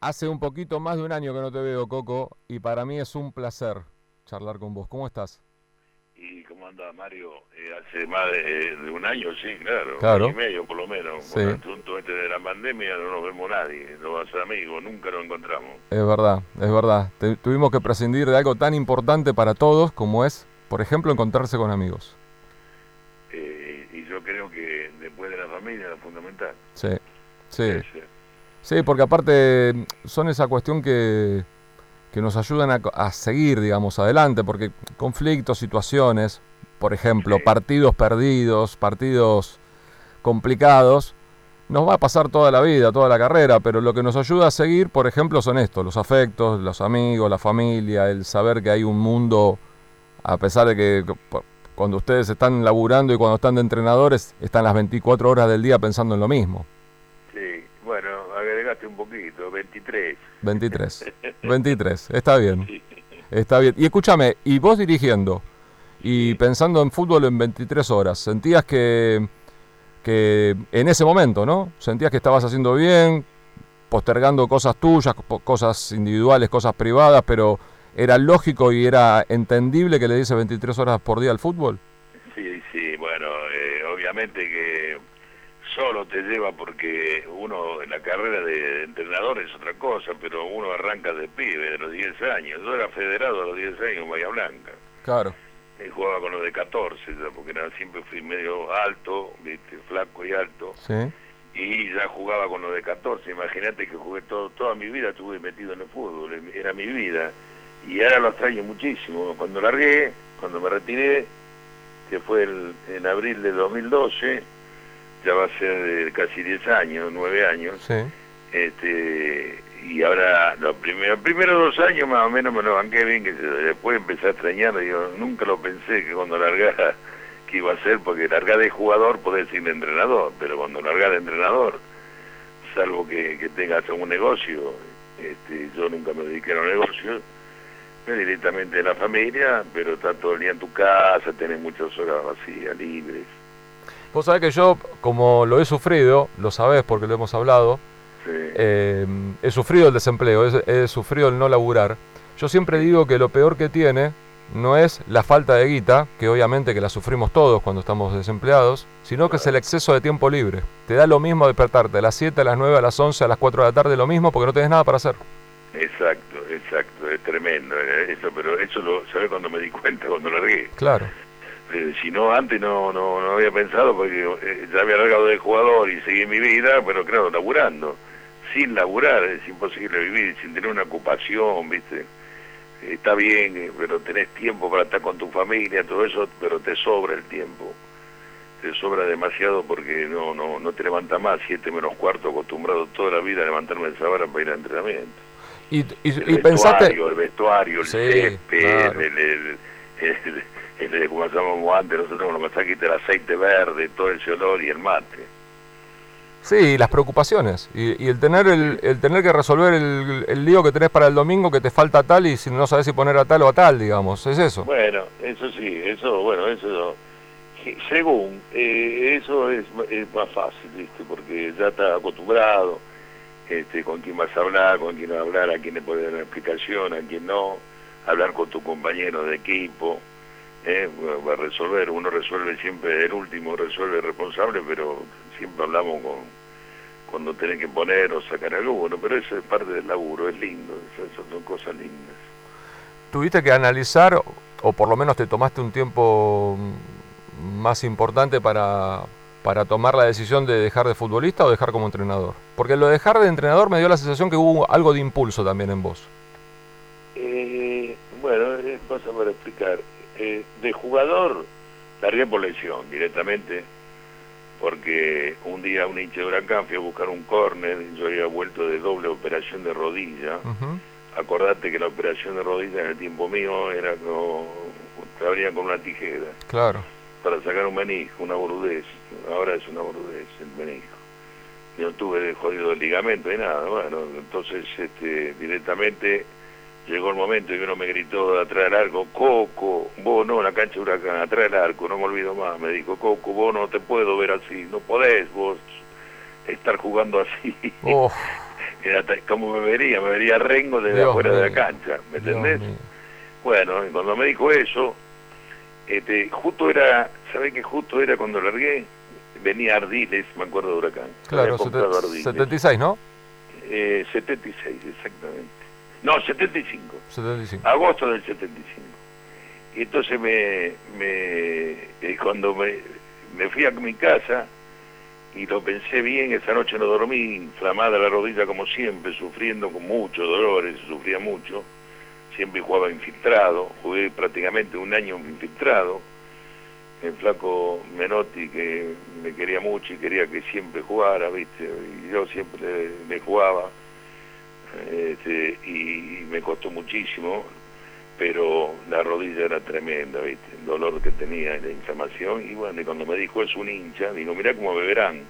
Hace un poquito más de un año que no te veo, Coco, y para mí es un placer charlar con vos. ¿Cómo estás? ¿Y cómo anda Mario? Eh, hace más de, un año, sí, claro. Claro. Un año y medio, por lo menos. Sí. Con el asunto este de la pandemia no nos vemos nadie, no vas a amigos, nunca nos encontramos. Es verdad, es verdad. Te- tuvimos que prescindir de algo tan importante para todos como es, por ejemplo, encontrarse con amigos. Eh, y yo creo que después de la familia, lo fundamental. Sí, sí. Es, Sí, porque aparte son esa cuestión que, que nos ayudan a, a seguir, digamos, adelante, porque conflictos, situaciones, por ejemplo, Sí. partidos perdidos, partidos complicados, nos va a pasar toda la vida, toda la carrera, pero lo que nos ayuda a seguir, por ejemplo, son estos, los afectos, los amigos, la familia, el saber que hay un mundo, a pesar de que cuando ustedes están laburando y cuando están de entrenadores, están las 24 horas del día pensando en lo mismo. Un poquito, 23. 23. 23, está bien. Sí. Está bien. Y escúchame, y vos dirigiendo y pensando en fútbol en 23 horas, ¿sentías que, que en ese momento, ¿no? ¿Sentías que estabas haciendo bien, postergando cosas tuyas, cosas individuales, cosas privadas, pero era lógico y era entendible que le diese 23 horas por día al fútbol? Sí, sí, bueno, eh, obviamente que solo te lleva porque uno en la carrera de entrenador es otra cosa, pero uno arranca de pibe, de los 10 años. Yo era federado a los 10 años en Bahía Blanca. Claro. Eh, jugaba con los de 14, ya, porque era, siempre fui medio alto, ¿viste? flaco y alto, Sí. y ya jugaba con los de 14. Imagínate que jugué todo, toda mi vida, estuve metido en el fútbol, era mi vida, y ahora lo extraño muchísimo. Cuando largué, cuando me retiré, que fue el- en abril de 2012, ya va a ser de casi 10 años, 9 años, Sí. este y ahora los primeros, primeros dos años más o menos me lo banqué bien que después empecé a extrañar yo nunca lo pensé que cuando largara que iba a ser porque largar de jugador podés ir de entrenador pero cuando largar de entrenador salvo que, que tengas un negocio este yo nunca me dediqué a los negocios me directamente de la familia pero estar todo el día en tu casa tenés muchas horas vacías libres Vos sabés que yo, como lo he sufrido, lo sabés porque lo hemos hablado, sí. eh, he sufrido el desempleo, he, he sufrido el no laburar. Yo siempre digo que lo peor que tiene no es la falta de guita, que obviamente que la sufrimos todos cuando estamos desempleados, sino que es el exceso de tiempo libre. Te da lo mismo despertarte a las 7, a las 9, a las 11, a las 4 de la tarde, lo mismo porque no tenés nada para hacer. Exacto, exacto, es tremendo eh, eso, pero eso lo sabés cuando me di cuenta, cuando largué. Claro, Eh, si no, antes no, no, no había pensado porque eh, ya había largado de jugador y seguí mi vida, pero claro, laburando. Sin laburar es imposible vivir, sin tener una ocupación, ¿viste? Está bien, eh, pero tenés tiempo para estar con tu familia, todo eso, pero te sobra el tiempo. Te sobra demasiado porque no no no te levantas más, siete menos cuarto, acostumbrado toda la vida a levantarme a esa hora para ir a entrenamiento. y, y, El y pensaste... vestuario, el vestuario, el Sí, césped, claro. el, el, el- el- el- como llamamos antes nosotros con los masaquitos, el aceite verde, todo ese olor y el mate. Sí, las preocupaciones y, y el tener el, el tener que resolver el, el lío que tenés para el domingo que te falta tal y si no sabes si poner a tal o a tal, digamos, es eso. Bueno, eso sí, eso, bueno, eso, según, eh, eso es, es más fácil, ¿viste? Porque ya estás acostumbrado, este, con quién vas a hablar, con quién no hablar, a quién le puedes dar una explicación, a quién no, hablar con tu compañero de equipo, eh, va a resolver, uno resuelve siempre, el último resuelve el responsable, pero siempre hablamos con cuando tenés que poner o sacar algo, bueno, pero eso es parte del laburo, es lindo, eso, son cosas lindas. Tuviste que analizar, o por lo menos te tomaste un tiempo más importante para, para tomar la decisión de dejar de futbolista o dejar como entrenador. Porque lo de dejar de entrenador me dio la sensación que hubo algo de impulso también en vos. Eh, bueno, es cosa para explicar. Eh, de jugador, largué por lesión directamente, porque un día un hincha de huracán fui a buscar un córner, yo había vuelto de doble operación de rodilla. Acordate que la operación de rodilla en el tiempo mío era como, te abrían con una tijera Claro. para sacar un menisco, una boludez. Ahora es una boludez el menisco. Y no tuve de jodido el ligamento ni nada. Bueno, entonces este, directamente llegó el momento en que uno me gritó de atrás del arco, Coco, vos no, en la cancha de huracán, atrás del arco, no me olvido más. Me dijo, Coco, vos no te puedo ver así, no podés vos estar jugando así. Uf, Era como me vería, me vería Rengo desde afuera de la cancha, ¿me entendés? Bueno, y cuando me dijo eso, este, justo era, ¿sabés que justo era cuando largué? Venía Ardiles, me acuerdo de Huracán. Claro, 76, ¿no? Eh, 76, exactamente. No, 75. 75. Agosto del 75. Y entonces me, me eh, cuando me, me fui a mi casa y lo pensé bien, esa noche no dormí, inflamada la rodilla como siempre, sufriendo con muchos dolores, sufría mucho, siempre jugaba infiltrado, jugué prácticamente un año infiltrado, el flaco Menotti que me quería mucho y quería que siempre jugara, ¿viste? Y yo siempre le, jugaba, este, y me costó muchísimo, pero la rodilla era tremenda, ¿viste? El dolor que tenía, la inflamación, y bueno, cuando me dijo es un hincha, digo, mirá cómo beberán.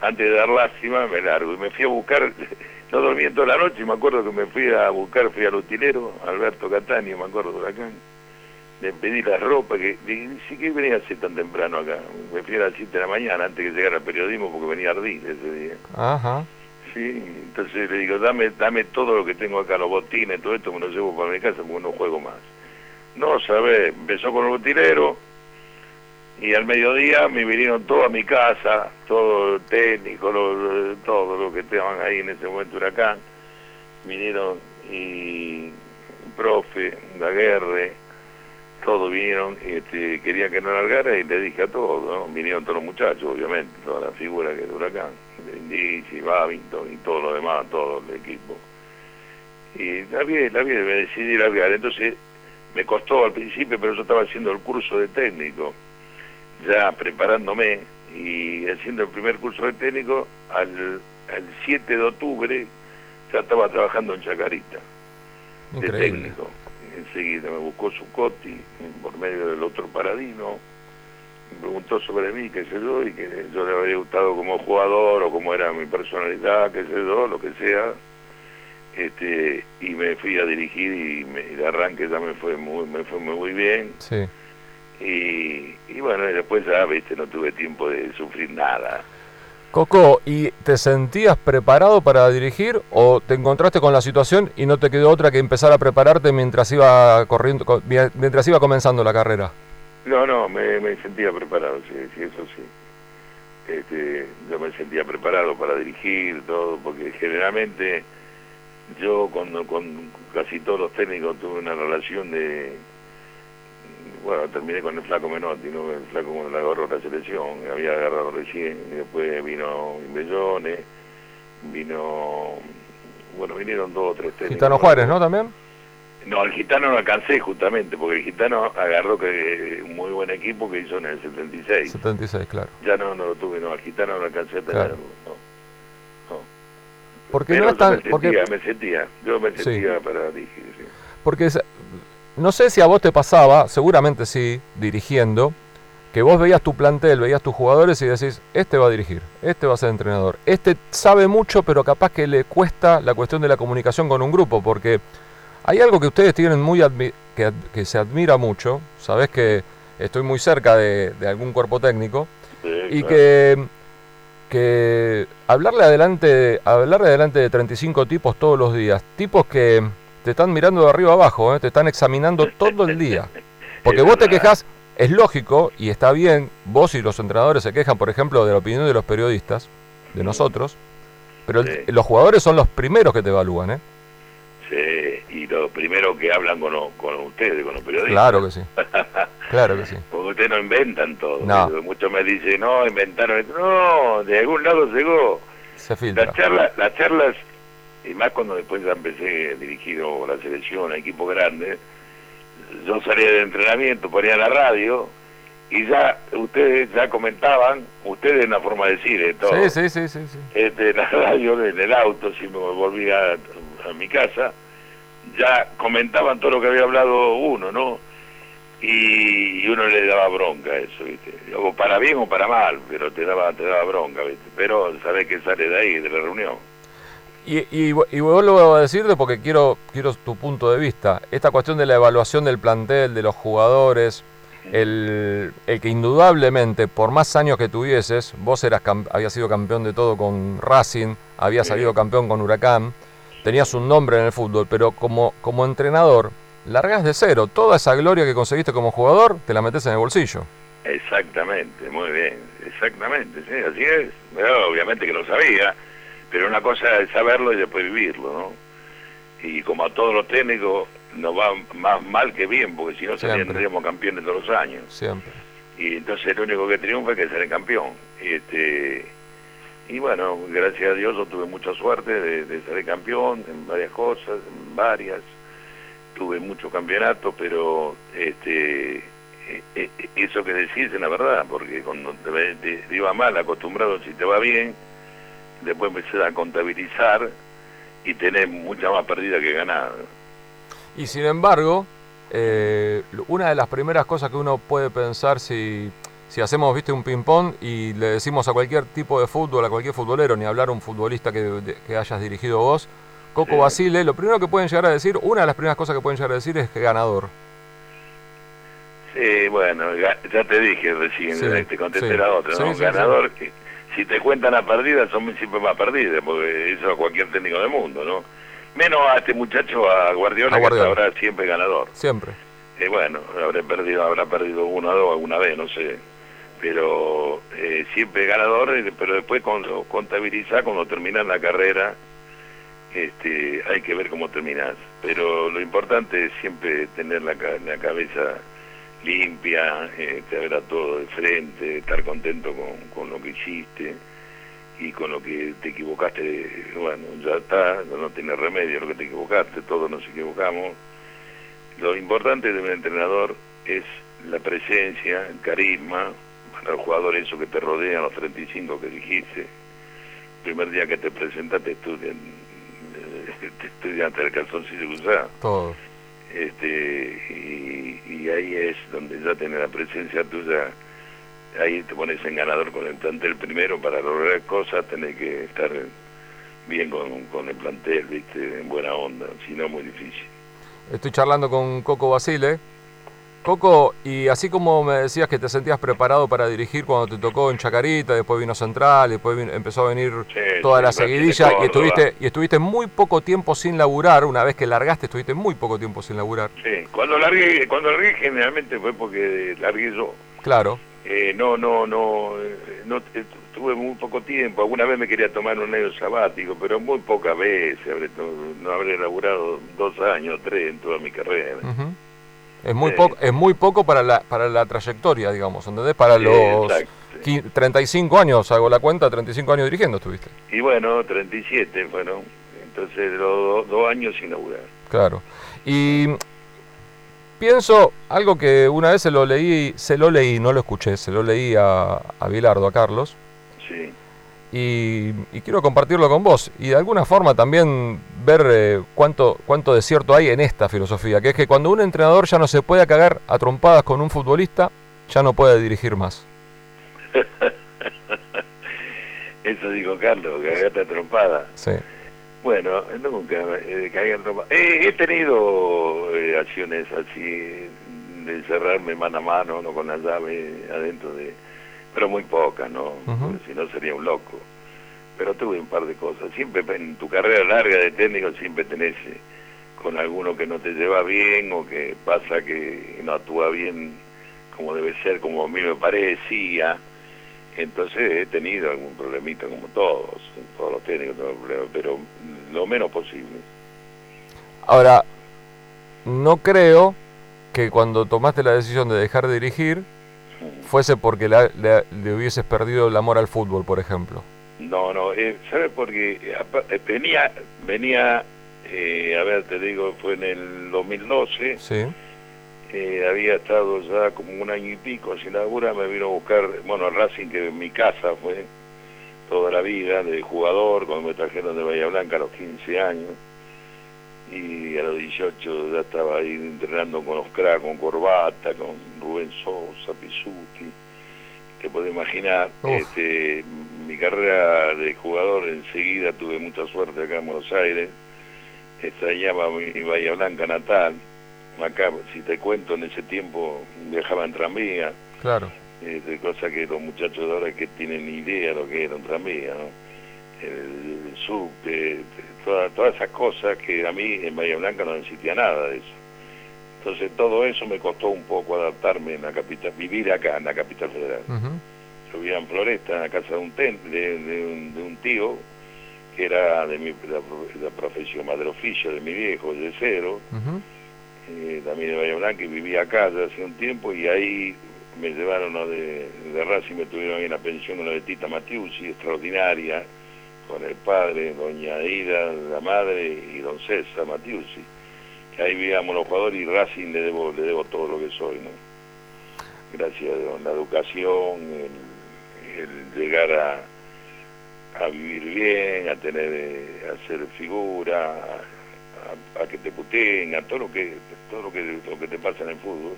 Antes de dar lástima, me largo, y me fui a buscar, no dormí toda la noche, me acuerdo que me fui a buscar, fui al utilero, Alberto Catania, me acuerdo de acá, le pedí la ropa, que ni que venía así tan temprano acá, me fui a las 7 de la mañana, antes que llegara al periodismo, porque venía a ardil ese día. Ajá. Sí, entonces le digo, dame, dame todo lo que tengo acá, los botines, todo esto me lo llevo para mi casa porque no juego más. No, sabes, empezó con el botinero y al mediodía me vinieron todos a mi casa, todo el técnico, todo lo que estaban ahí en ese momento huracán, vinieron y profe, la guerra, todos vinieron este, querían que no largara y le dije a todos, ¿no? vinieron todos los muchachos, obviamente, toda la figura que es huracán y Babington y todo lo demás, todo el equipo. Y la vi, la vi, me decidí largar. Entonces me costó al principio, pero yo estaba haciendo el curso de técnico, ya preparándome y haciendo el primer curso de técnico, al, 7 de octubre ya estaba trabajando en Chacarita, de técnico. Enseguida me buscó su coti por medio del otro paradino preguntó sobre mí, qué sé yo, y que yo le había gustado como jugador o como era mi personalidad, qué sé yo, lo que sea. Este, y me fui a dirigir y, me, de arranque ya me fue muy, me fue muy bien. Sí. Y, y bueno, después ya, viste, no tuve tiempo de sufrir nada. Coco, ¿y te sentías preparado para dirigir o te encontraste con la situación y no te quedó otra que empezar a prepararte mientras iba corriendo, mientras iba comenzando la carrera? No, no, me, sentía preparado, sí, sí, eso sí. Este, yo me sentía preparado para dirigir todo, porque generalmente yo con, con casi todos los técnicos tuve una relación de... Bueno, terminé con el flaco Menotti, ¿no? el flaco cuando agarró la selección, había agarrado recién, y después vino Imbellones, vino... Bueno, vinieron dos o tres técnicos. Gitano Juárez, ¿no? También. No, el Gitano no alcancé justamente, porque el Gitano agarró que un muy buen equipo que hizo en el 76. 76, claro. Ya no, no lo tuve, no, al Gitano no alcancé a tenerlo, no. no. Porque no es tan... Me sentía, porque... me sentía, yo me sentía para dirigir, sí. Porque no sé si a vos te pasaba, seguramente sí, dirigiendo, que vos veías tu plantel, veías tus jugadores y decís, este va a dirigir, este va a ser entrenador, este sabe mucho, pero capaz que le cuesta la cuestión de la comunicación con un grupo, porque hay algo que ustedes tienen muy que, se admira mucho, sabes que estoy muy cerca de, algún cuerpo técnico y que, que hablarle adelante, hablarle adelante de 35 tipos todos los días, tipos que te están mirando de arriba abajo, ¿eh? te están examinando todo el día. Porque vos te quejas, es lógico y está bien, vos y los entrenadores se quejan, por ejemplo, de la opinión de los periodistas, de nosotros, pero los jugadores son los primeros que te evalúan, ¿eh? Y lo primero que hablan con, con ustedes, con los periodistas. Claro que sí. claro que sí. Porque ustedes no inventan todo. Muchos me dicen, no, inventaron. No, de algún lado llegó. Se filtra. Las charlas, las charlas, y más cuando después ya empecé a dirigir la selección, a equipos grandes, yo salía de entrenamiento, ponía la radio y ya ustedes ya comentaban, ustedes en la forma de decir, eh, todo. Sí, sí, sí, sí. Este, la radio, en el auto, si me volvía a mi casa, ya comentaban todo lo que había hablado uno, ¿no? Y, uno le daba bronca a eso, ¿viste? O para bien o para mal, pero te daba, te daba bronca, ¿viste? Pero sabés que sale de ahí, de la reunión. Y, y, y vuelvo a decirte porque quiero, quiero tu punto de vista. Esta cuestión de la evaluación del plantel, de los jugadores, el, que indudablemente, por más años que tuvieses, vos eras habías sido campeón de todo con Racing, habías salido campeón con Huracán, tenías un nombre en el fútbol, pero como, como entrenador, largas de cero. Toda esa gloria que conseguiste como jugador, te la metes en el bolsillo. Exactamente, muy bien, exactamente, sí, así es. obviamente que lo sabía, pero una cosa es saberlo y después vivirlo, ¿no? Y como a todos los técnicos, nos va más mal que bien, porque si no tendríamos campeones todos los años. Siempre. Y entonces el único que triunfa es que ser el campeón. Este, y bueno, gracias a Dios yo tuve mucha suerte de, ser campeón en varias cosas, en varias. Tuve muchos campeonatos, pero este, e, e, eso que decís es la verdad, porque cuando te, iba mal, acostumbrado si te va bien, después empecé a contabilizar y tenés mucha más perdida que ganada. Y sin embargo, eh, una de las primeras cosas que uno puede pensar si, si hacemos viste un ping-pong y le decimos a cualquier tipo de fútbol, a cualquier futbolero, ni hablar a un futbolista que, hayas dirigido vos, Coco Basile, lo primero que pueden llegar a decir, una de las primeras cosas que pueden llegar a decir es que ganador. Sí, bueno, ya te dije recién, te contesté la otra, ¿no? ganador, que si te cuentan a perdida, son siempre más perdidas, porque eso a cualquier técnico del mundo, ¿no? Menos a este muchacho, a Guardiola, que habrá siempre ganador. Siempre. Eh, bueno, habrá perdido, habrá perdido uno o dos alguna vez, no sé. Pero eh, siempre ganador, eh, pero después cuando contabilizar, cuando terminas la carrera, este, hay que ver cómo terminas. Pero lo importante es siempre tener la, la cabeza limpia, eh, te verá todo de frente, estar contento con, con lo que hiciste y con lo que te equivocaste, bueno, ya está, no tiene remedio lo que te equivocaste, todos nos equivocamos. Lo importante de un entrenador es la presencia, el carisma, para los jugadores eso que te rodean, los 35 que dijiste. El primer día que te presentaste estudian, te estudian el calzoncillo usado. Todo. Este, y, y ahí es donde ya tiene la presencia tuya ahí te pones en ganador con el plantel primero para lograr cosas, tenés que estar bien con, el plantel, viste, en buena onda, si no muy difícil. Estoy charlando con Coco Basile. Coco, y así como me decías que te sentías preparado para dirigir cuando te tocó en Chacarita, después vino Central, después empezó a venir toda la seguidilla y estuviste y estuviste muy poco tiempo sin laburar, una vez que largaste estuviste muy poco tiempo sin laburar. Sí, cuando largué, cuando largué generalmente fue porque largué yo. Claro. Eh, no, no, no, no eh, tuve muy poco tiempo. Alguna vez me quería tomar un año sabático, pero muy pocas veces. no, habré laburado dos años, tres en toda mi carrera. Es muy poco, es muy poco para la para la trayectoria, digamos, ¿entendés? Para los 35 años, hago la cuenta, 35 años dirigiendo estuviste. Y bueno, 37, bueno, entonces los dos años sin laburar. Claro. Y Pienso algo que una vez se lo leí, se lo leí, no lo escuché, se lo leí a, a Bilardo, a Carlos. Sí. Y, quiero compartirlo con vos y de alguna forma también ver eh, cuánto, cuánto de cierto hay en esta filosofía, que es que cuando un entrenador ya no se puede cagar a trompadas con un futbolista, ya no puede dirigir más. Eso dijo Carlos, cagate a trompada. Sí. Bueno, nunca eh, he tenido eh, acciones así de encerrarme mano a mano, no con la llave adentro de... Pero muy pocas, ¿no? si no sería un loco. Pero tuve un par de cosas. Siempre en tu carrera larga de técnico siempre tenés eh, con alguno que no te lleva bien o que pasa que no actúa bien como debe ser, como a mí me parecía entonces he tenido algún problemita como todos, todos los técnicos pero lo menos posible. Ahora, no creo que cuando tomaste la decisión de dejar de dirigir fuese porque le, hubieses perdido el amor al fútbol, por ejemplo. No, no, eh, ¿sabes? Porque eh, venía, venía eh, a ver, te digo, fue en el 2012. Sí eh, había estado ya como un año y pico sin labura, me vino a buscar, bueno, Racing, que en mi casa fue toda la vida, de jugador, cuando me trajeron de Bahía Blanca a los 15 años, y a los 18 ya estaba ahí entrenando con cracks, con Corbata, con Rubén Sosa, Pisuti, te puedes imaginar, este, mi carrera de jugador enseguida tuve mucha suerte acá en Buenos Aires, extrañaba mi Bahía Blanca natal, acá, si te cuento, en ese tiempo viajaba en tranvía. Claro. de cosa que los muchachos de ahora que tienen idea de lo que era un tranvía, ¿no? El, subte, todas, todas esas cosas que a mí en Bahía Blanca no existía nada de eso. Entonces todo eso me costó un poco adaptarme en la capital, vivir acá en la capital federal. Yo vivía en Floresta, en la casa de un, de, un, tío, que era de mi la, profesión madre oficio de mi viejo, de cero, eh, también de Bahía Blanca, y vivía acá desde hace un tiempo, y ahí me llevaron de, de Racing, me tuvieron en la pensión una de Tita Matiusi, extraordinaria, con el padre, doña Ida, la madre, y don César Matiusi. Ahí vivíamos los jugadores y Racing le debo, le debo todo lo que soy, ¿no? Gracias a la educación, el, llegar a, a, vivir bien, a tener, eh, a hacer figura, a, que te puteen, a todo lo que, todo lo que, lo que te pasa en el fútbol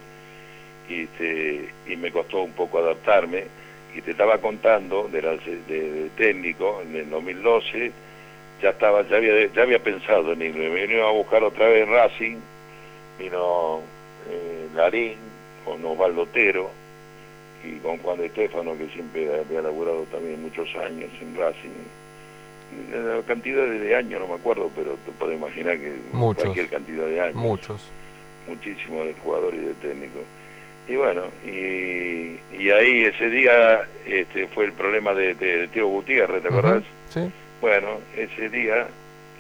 y, este, y me costó un poco adaptarme. Y te estaba contando de, de, técnico en el 2012, ya estaba ya había, ya había pensado en irme. Me vino a buscar otra vez Racing, vino eh, Larín con Osvaldo Otero y con Juan de Estefano, que siempre había laburado también muchos años en Racing. La cantidad de años no me acuerdo, pero te puedes imaginar que muchos, cualquier cantidad de años. Muchos. Muchísimos de jugadores y de técnicos. Y bueno, y, ahí ese día este, fue el problema de, de, Tío Gutiérrez, ¿te acordás? Sí. Bueno, ese día,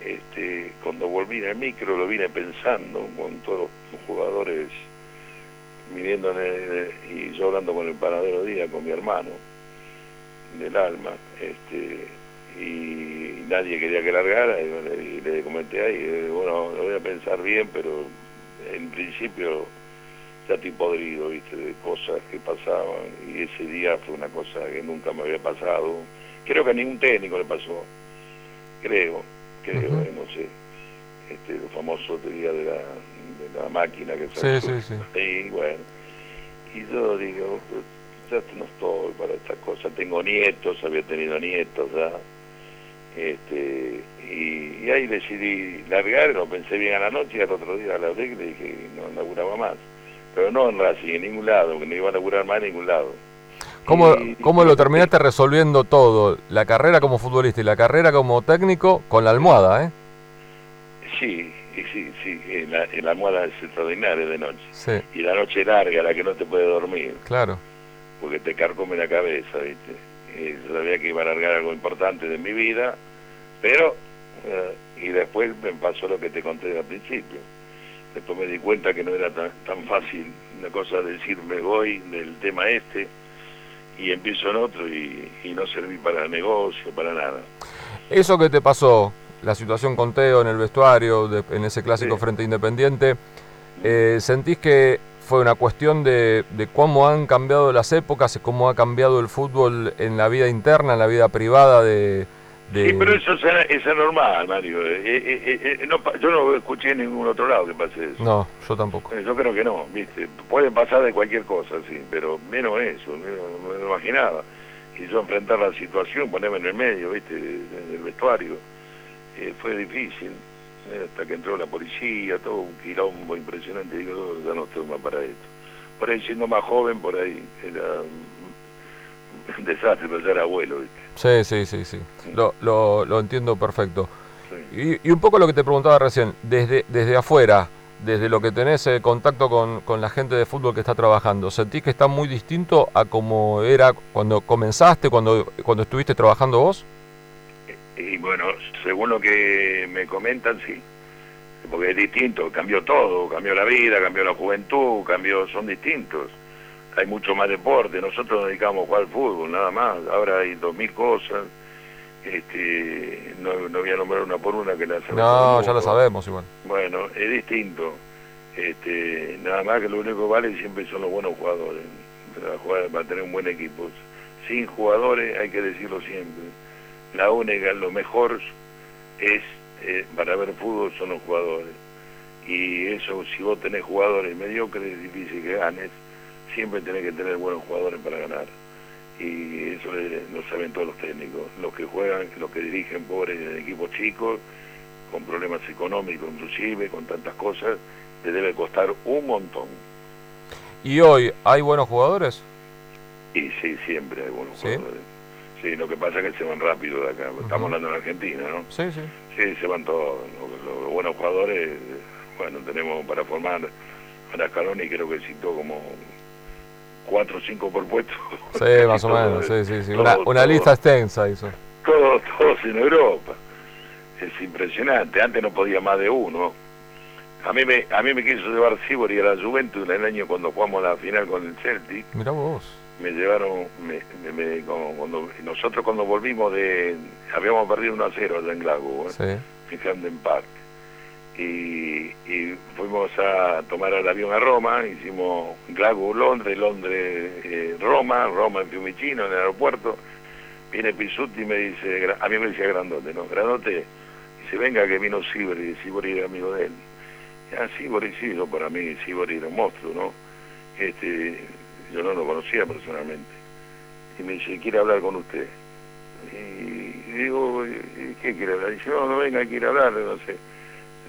este, cuando volví en el micro, lo vine pensando con todos los jugadores viniendo y yo hablando con el panadero día, con mi hermano del alma, este, y nadie quería que largara, y, le comenté ahí, bueno, lo voy a pensar bien, pero en principio estoy podrido, viste, de cosas que pasaban, y ese día fue una cosa que nunca me había pasado. Creo que a ningún técnico le pasó, creo, creo, eh, no sé, este, el famoso día de la, de la máquina que se sí, sí, sí. Y bueno, y yo digo, pues, ya no estoy para estas cosas, tengo nietos, había tenido nietos ya, este, y, ahí decidí largar, lo pensé bien a la noche y al otro día a la vez le dije no laburaba más pero no en Racing, en ningún lado, que no iba a laburar más en ningún lado. ¿Cómo, ¿Cómo lo terminaste resolviendo todo? La carrera como futbolista y la carrera como técnico con la almohada, ¿eh? Sí, sí, sí, la, la almohada es extraordinaria de noche. Sí. Y la noche larga, la que no te puede dormir. Claro. Porque te carcome la cabeza, ¿viste? Y sabía que iba a alargar algo importante de mi vida, pero... Eh, y después me pasó lo que te conté al principio después me di cuenta que no era tan, tan fácil una cosa decirme voy del tema este y empiezo en otro y, no serví para negocio, para nada. Eso que te pasó, la situación con Teo en el vestuario, en ese clásico frente independiente, eh, ¿sentís que fue una cuestión de, de, cómo han cambiado las épocas, cómo ha cambiado el fútbol en la vida interna, en la vida privada de, Sí, pero eso es, normal, Mario. Eh, eh, eh, yo no escuché en ningún otro lado que pase eso. No, yo tampoco. yo creo que no, ¿viste? Puede pasar de cualquier cosa, sí, pero menos eso, no me lo imaginaba. Y yo enfrentar la situación, ponerme en el medio, ¿viste? En el vestuario, fue difícil. Hasta que entró la policía, todo un quilombo impresionante. Digo, ya no estoy más para esto. Por ahí, siendo más joven, por ahí era un desastre, pero ya era abuelo, ¿viste? Sí, sí, sí, sí. Lo, lo, lo entiendo perfecto. Y, y, un poco lo que te preguntaba recién, desde, desde afuera, desde lo que tenés eh, contacto con, con, la gente de fútbol que está trabajando, ¿sentís que está muy distinto a como era cuando comenzaste, cuando, cuando estuviste trabajando vos? Y bueno, según lo que me comentan, sí. Porque es distinto, cambió todo, cambió la vida, cambió la juventud, cambió, son distintos hay mucho más deporte, nosotros nos dedicamos a jugar al fútbol, nada más, ahora hay dos mil cosas, este, no, no voy a nombrar una por una que la No, ya lo sabemos igual. Bueno, es distinto, este, nada más que lo único que vale siempre son los buenos jugadores, para, jugar, para tener un buen equipo. Sin jugadores, hay que decirlo siempre, la única, lo mejor es, eh, para ver fútbol son los jugadores. Y eso, si vos tenés jugadores mediocres, es difícil que ganes siempre tenés que tener buenos jugadores para ganar. Y eso lo saben todos los técnicos. Los que juegan, los que dirigen pobres en equipos chicos, con problemas económicos inclusive, con tantas cosas, le debe costar un montón. ¿Y hoy hay buenos jugadores? Y sí, siempre hay buenos jugadores. Sí, lo que pasa es que se van rápido de acá. Estamos hablando en Argentina, ¿no? Sí, sí. Sí, se van todos. Los, buenos jugadores, bueno, tenemos para formar a y creo que citó como cuatro o cinco por puesto. Sí, más o menos, sí, sí, sí. una, lista extensa hizo. Todos, todos en Europa. Es impresionante. Antes no podía más de uno. A mí me, a mí me quiso llevar Sibori a la Juventus en el año cuando jugamos la final con el Celtic. Mira vos. Me llevaron, me, me, cuando, nosotros cuando volvimos de, habíamos perdido 1 a 0 allá en Glasgow, ¿eh? sí. en Camden Park. Y, y, fuimos a tomar el avión a Roma, hicimos Glasgow, Londres, Londres, eh, Roma, Roma en Fiumicino, en el aeropuerto. Viene Pisuti y me dice, a mí me decía Grandote, ¿no? Grandote, dice, venga que vino Sibori, Sibori era amigo de él Ah, Sibori, sí, yo para mí Sibori era un monstruo, ¿no? Este, yo no lo conocía personalmente. Y me dice, quiere hablar con usted. Y, digo, ¿qué quiere hablar? dice, no, no venga, quiere hablar, no sé.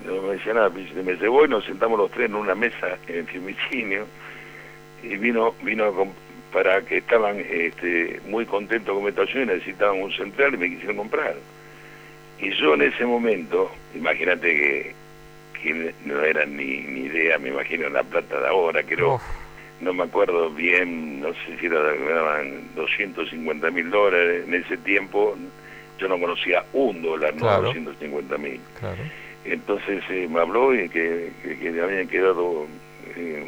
No me decía nada, me llevó y nos sentamos los tres en una mesa en Fiumicinio y vino, vino para que estaban este, muy contentos con mi estación y necesitaban un central y me quisieron comprar. Y yo en ese momento, imagínate que que no era ni, ni idea, me imagino, la plata de ahora, creo, no me acuerdo bien, no sé si era, daban 250 mil dólares en ese tiempo, yo no conocía un dólar, no 250 mil. Entonces eh, me habló y que, que, habían quedado eh,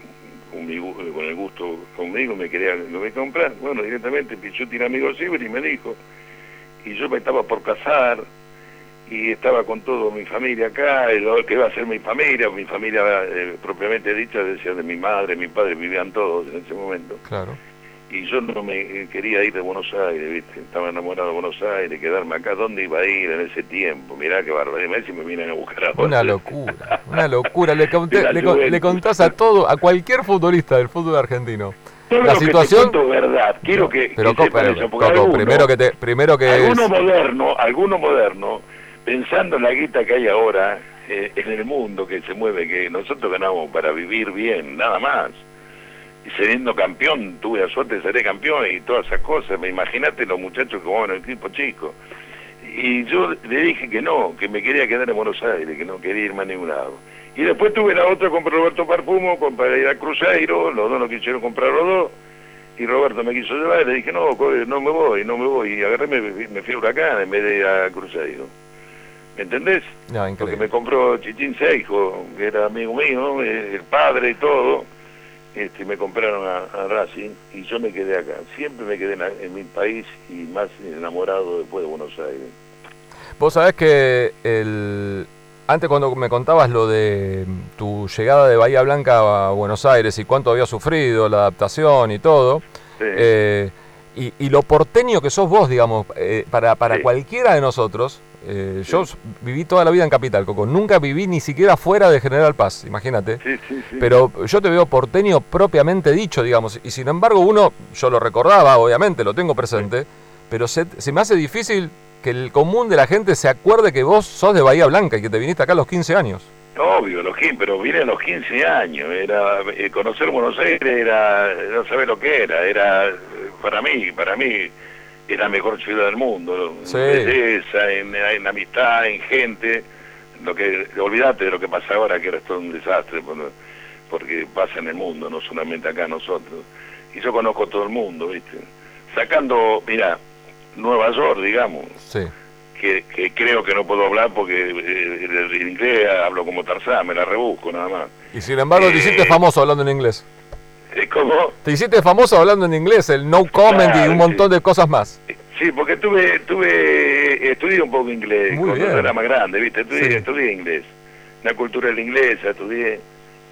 con, el gusto conmigo, me quería, me voy a comprar. Bueno, directamente yo tiene amigo Ciber y me dijo, y yo me estaba por casar, y estaba con toda mi familia acá, lo que iba a ser mi familia, mi familia eh, propiamente dicha, decía de mi madre, mi padre, vivían todos en ese momento. Claro. Y yo no me eh, quería ir de Buenos Aires, ¿viste? Estaba enamorado de Buenos Aires, quedarme acá. ¿Dónde iba a ir en ese tiempo? Mirá qué barbaridad, si me vienen a buscar ahora. Una locura, una locura. Le, le, contás a todo, a cualquier futbolista del fútbol argentino. la situación verdad quiero que, pero, primero que te, primero que alguno moderno alguno moderno pensando en la guita que hay ahora eh, en el mundo que se mueve, que nosotros ganamos para vivir bien, nada más. Y siendo campeón, tuve la suerte de ser campeón y todas esas cosas. Me imagínate los muchachos que jugaban en el equipo chico. Y yo le dije que no, que me quería quedar en Buenos Aires, que no quería irme a ningún lado. Y después tuve la otra con Roberto Parfumo, con, para ir a Cruzeiro, los dos no quisieron comprar los dos. Y Roberto me quiso llevar y le dije, no, no me voy, no me voy. Y agarré, me, me fui a Huracán en vez de ir a Cruzeiro. ¿Me entendés? Porque me compró Chichín Seijo, que era amigo mío, el padre y todo. Este, me compraron a, Racing y yo me quedé acá. Siempre me quedé en, mi país y más enamorado después de Buenos Aires. Vos sabés que el, antes cuando me contabas lo de tu llegada de Bahía Blanca a Buenos Aires y cuánto había sufrido, la adaptación y todo, eh, y, lo porteño que sos vos, digamos, eh, para, para cualquiera de nosotros, eh, yo viví toda la vida en Capital, Coco. Nunca viví ni siquiera fuera de General Paz, imagínate. Pero yo te veo porteño propiamente dicho, digamos. Y sin embargo, uno, yo lo recordaba, obviamente, lo tengo presente, pero se, me hace difícil que el común de la gente se acuerde que vos sos de Bahía Blanca y que te viniste acá a los 15 años. Obvio, los, pero vine a los 15 años. Era eh, Conocer Buenos Aires era no saber lo que era. Era, para mí, para mí es la mejor ciudad del mundo, en belleza, en, amistad, en gente. Lo que olvídate de lo que pasa ahora, que era todo un desastre, porque pasa en el mundo, no solamente acá nosotros. Y yo conozco todo el mundo, ¿viste? Sacando, mira, Nueva York, digamos, que, creo que no puedo hablar porque eh, en inglés hablo como Tarzán, me la rebusco nada más. Y sin embargo, te hiciste eh, famoso hablando en inglés. ¿Cómo? Te hiciste famoso hablando en inglés, el no comment y un montón de cosas más. Sí, porque tuve, tuve, estudié un poco inglés cuando era más grande, ¿viste? Estudié, estudié inglés. La cultura del inglés, estudié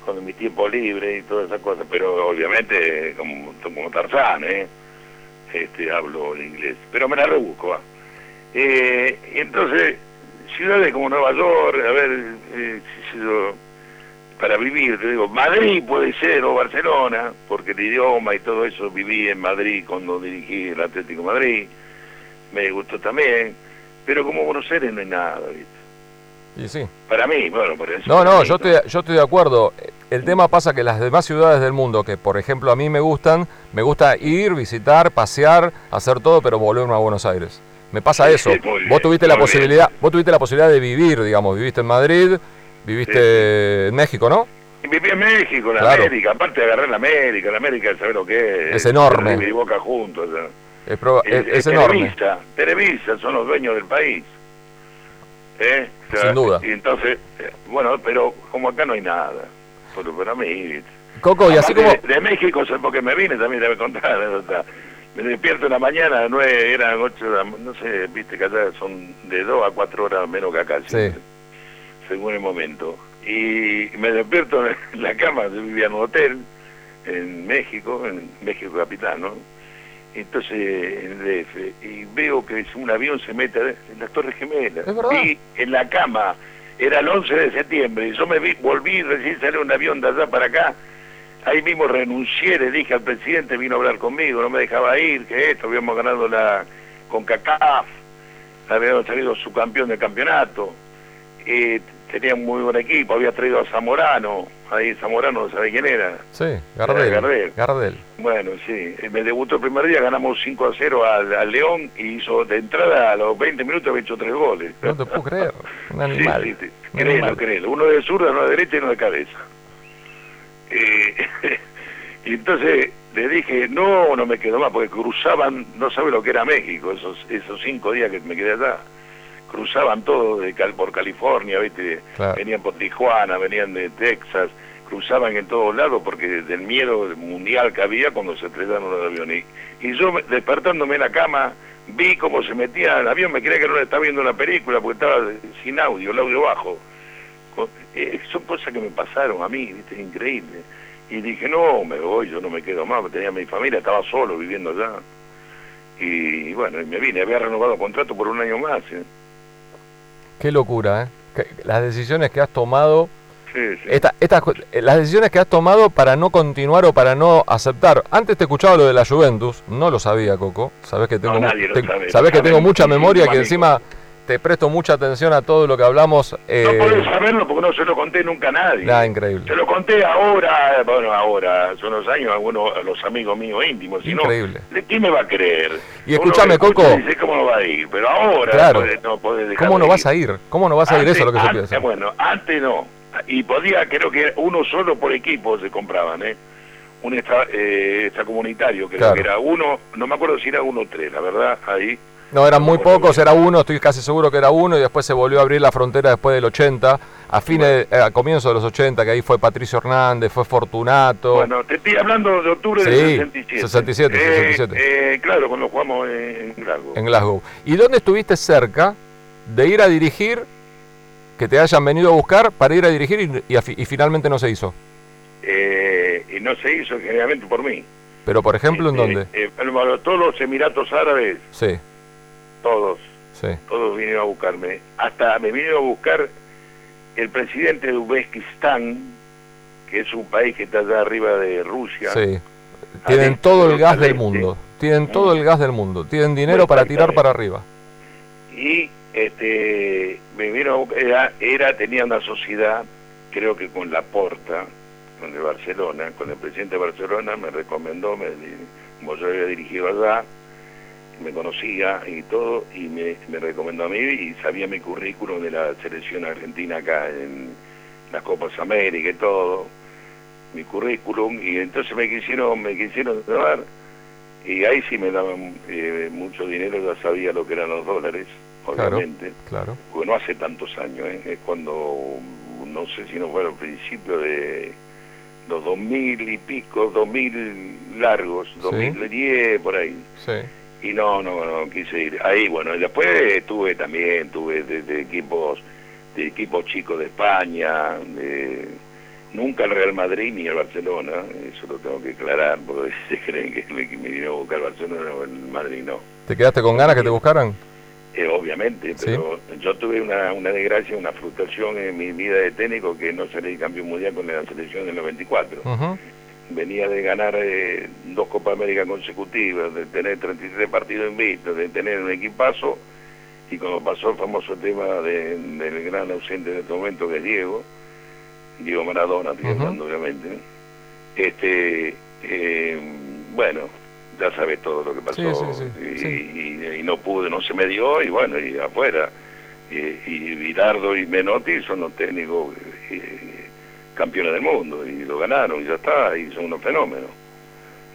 con mi tiempo libre y todas esas cosas, pero obviamente como, como Tarzán, ¿eh? Este, hablo en inglés, pero me la rebusco. Eh, entonces, ciudades como Nueva York, a ver, eh, si yo para vivir, te digo, Madrid puede ser o Barcelona, porque el idioma y todo eso viví en Madrid cuando dirigí el Atlético Madrid, me gustó también, pero como Buenos Aires no hay nada, ¿viste? Y sí. Para mí, bueno, por eso. No, no, yo estoy, yo estoy de acuerdo. El tema pasa que las demás ciudades del mundo, que por ejemplo a mí me gustan, me gusta ir, visitar, pasear, hacer todo, pero volverme a Buenos Aires. Me pasa eso. sí, muy bien, Vos tuviste la bien. posibilidad, vos tuviste la posibilidad de vivir, digamos, viviste en Madrid, viviste en México, ¿no? Viví en México, en Claro. América, aparte de agarrar la América, la América, ¿sabes lo que es? Es enorme. River y Boca juntos. o sea. Es, es- es enorme. Televisa, Televisa, son los dueños del país. ¿Eh? O sea, Sin duda. Y entonces, eh, bueno, pero como acá no hay nada. Pero para mí... Coco, y así como... De, de México, porque me vine también, te voy a contar. anécdota. Me despierto en la mañana, nueve, eran ocho, de la- no sé, viste que allá son de dos a cuatro horas menos que acá, siempre, según el momento. Y me despierto en la cama, yo vivía en un hotel en México, en México capital, ¿no? Entonces, en el DF, y veo que un avión se mete en las Torres Gemelas. Vi en la cama, era el 11 de septiembre, y yo me vi, volví, recién salió un avión de allá para acá, ahí mismo renuncié, le dije al presidente, vino a hablar conmigo, no me dejaba ir, que esto, habíamos ganado la con CACAF, habíamos salido subcampeón del campeonato, y tenía un muy buen equipo, había traído a Zamorano, ahí Zamorano, no sabe quién era, Sí, Gardel. Gardel. Gardel. bueno, sí, eh, me debutó el primer día, ganamos 5 a 0 al, al León y hizo de entrada a los 20 minutos había hecho tres goles. No te puedo creer. Un Sí, animal. sí, sí. Un Créelo, animal. créelo. Uno de zurda, uno de derecha y uno de cabeza. Eh, y entonces le dije, no, no me quedo más, porque cruzaban, no sabe lo que era México, esos esos cinco días que me quedé allá. Cruzaban todo de Cal- por California, ¿viste? Claro. venían por Tijuana, venían de Texas, cruzaban en todos lados porque del miedo mundial que había cuando se estrellaron los aviones. Y, y yo me- despertándome en la cama vi cómo se metía el avión, me creía que no le estaba viendo una película porque estaba sin audio, el audio bajo. Eh, son cosas que me pasaron a mí, ¿viste? es increíble. Y dije, no, me voy, yo no me quedo más, tenía mi familia, estaba solo viviendo allá. Y, bueno, y me vine, había renovado contrato por un año más. ¿eh? Qué locura, ¿eh? Las decisiones que has tomado, Sí, sí. esta- estas eh, las decisiones que has tomado para no continuar o para no aceptar. Antes te escuchaba lo de la Juventus, no lo sabía, Coco. Sabes que tengo, No, mu- nadie lo te- sabe, sabés que tengo mucha memoria, que encima te presto mucha atención a todo lo que hablamos. eh, No podés saberlo porque no se lo conté nunca a nadie. nada, increíble. Se lo conté ahora, bueno, ahora, hace unos años, a algunos, a los amigos míos íntimos. Si no, Increíble. ¿de ¿quién me va a creer? Y escúchame, Coco. Dice cómo no va a ir, pero ahora Claro. no dejar ¿Cómo no ir. vas a ir? ¿Cómo no vas a ir? Eso es lo que se piensa. Bueno, antes no. Y podía, creo que uno solo por equipo se compraban, ¿eh? Un extra, eh, extracomunitario, creo Claro. que era uno, no me acuerdo si era uno o tres, la verdad, ahí. No, eran muy pocos, era uno, estoy casi seguro que era uno, y después se volvió a abrir la frontera después del 80, a fines, eh, a comienzos de los 80, que ahí fue Patricio Hernández, fue Fortunato. Bueno, te estoy hablando de octubre Sí, del 67. 67, Eh, 67. eh, claro, cuando jugamos en Glasgow. en Glasgow. ¿Y dónde estuviste cerca de ir a dirigir, que te hayan venido a buscar para ir a dirigir y, finalmente no se hizo? Eh, y no se hizo generalmente por mí. Pero por ejemplo, ¿en Este, dónde? eh, todos los Emiratos Árabes, Sí, todos, sí. todos vinieron a buscarme. Hasta me vinieron a buscar el presidente de Uzbekistán, que es un país que está allá arriba de Rusia. Sí. Tienen todo el gas del mundo. Tienen todo el gas del mundo. Tienen dinero para tirar para arriba. y este me vino era, era tenía una sociedad creo que con la Porta con el Barcelona con el presidente de Barcelona me recomendó me como yo había dirigido allá me conocía y todo y me, me recomendó a mí y sabía mi currículum de la selección argentina acá en las Copas América y todo mi currículum y entonces me quisieron me quisieron llevar y ahí sí me daban eh, mucho dinero, ya sabía lo que eran los dólares, obviamente, Claro. porque no hace tantos años, ¿eh? es cuando, no sé si no fue al principio de los 2000 y pico, 2000 largos, 2010 por ahí, Sí. Y no, no, no quise ir. Ahí, bueno, y después tuve también, tuve de, de equipos de equipos chicos de España, de, nunca el Real Madrid ni el Barcelona, eso lo tengo que aclarar, porque se creen que me, me vino a buscar el Barcelona o el Madrid no. ¿Te quedaste con ganas que te buscaran? Eh, obviamente, Sí. pero yo tuve una, una desgracia, una frustración en mi vida de técnico que no salí campeón mundial con la selección del 94 Ujú. Venía de ganar eh, dos Copas América consecutivas, de tener 33 partidos invictos, de tener un equipazo, y cuando pasó el famoso tema del gran ausente en este momento que es Diego, Diego Maradona, obviamente, este, eh, bueno, ya sabes todo lo que pasó y, no pude, no se me dio y bueno, y afuera. Y, y Virardo y Menotti son los técnicos eh, campeones del mundo y lo ganaron y ya está, y son unos fenómenos.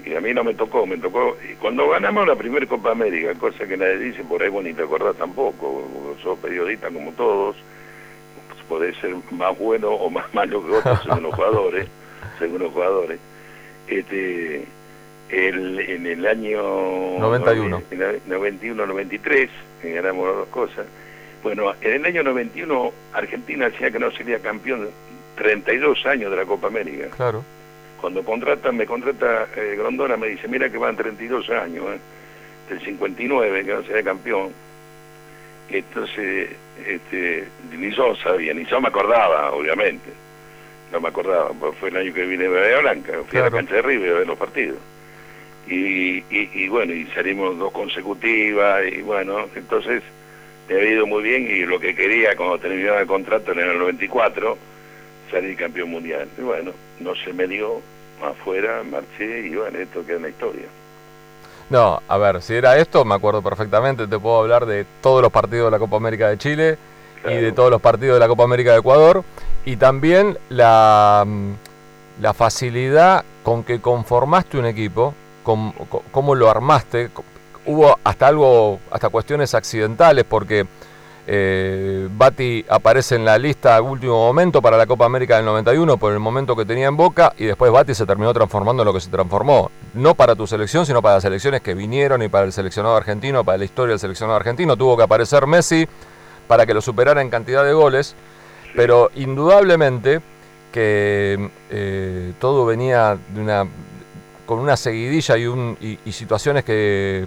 Y a mí no me tocó, me tocó. Y cuando ganamos la primera Copa América, cosa que nadie dice, por ahí vos ni te acordás tampoco, sos periodista como todos, pues podés ser más bueno o más malo que otros según los jugadores, según los jugadores. Este, el, en el año 91, 91-93, ganamos las dos cosas. Bueno, en el año 91 Argentina decía que no sería campeón 32 años de la Copa América. Claro. Cuando contrata, me contrata eh, Grondona, me dice, mira que van 32 años, eh, del 59 que no sería campeón. Entonces, este, ni yo sabía, ni yo me acordaba, obviamente. No me acordaba, porque fue el año que vine a Bahía Blanca, fui a la cancha de River a ver los partidos. Y, y, bueno, y salimos dos consecutivas, y bueno, entonces me había ido muy bien y lo que quería cuando terminaba el contrato en el 94, salir campeón mundial. Y bueno, no se me dio afuera, marché y bueno, esto queda en la historia. No, a ver, si era esto, me acuerdo perfectamente, te puedo hablar de todos los partidos de la Copa América de Chile y de todos los partidos de la Copa América de Ecuador y también la, mm, la facilidad con que conformaste un equipo cómo, lo armaste. Hubo hasta algo, hasta cuestiones accidentales, porque eh, Bati aparece en la lista a último momento para la Copa América del 91 por el momento que tenía en boca y después Bati se terminó transformando en lo que se transformó. No para tu selección, sino para las selecciones que vinieron y para el seleccionado argentino, para la historia del seleccionado argentino. Tuvo que aparecer Messi para que lo superara en cantidad de goles, pero indudablemente que eh, todo venía con una seguidilla y, un, y, situaciones que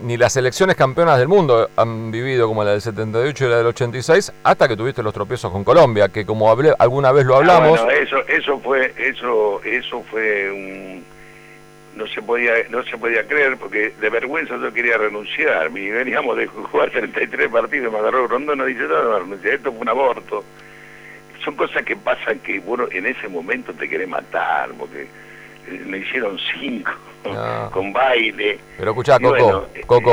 ni las selecciones campeonas del mundo han vivido como la del 78 y la del 86 hasta que tuviste los tropiezos con Colombia que como hablé, alguna vez lo ah, hablamos. eso eso fue eso eso fue un no se podía no se podía creer porque de vergüenza yo quería renunciar. Y veníamos de jugar 33 partidos me agarró Rondón y dice no, no, esto fue un aborto son cosas que pasan que bueno en ese momento te querés matar porque le hicieron cinco con baile. Pero escuchá, Coco, Coco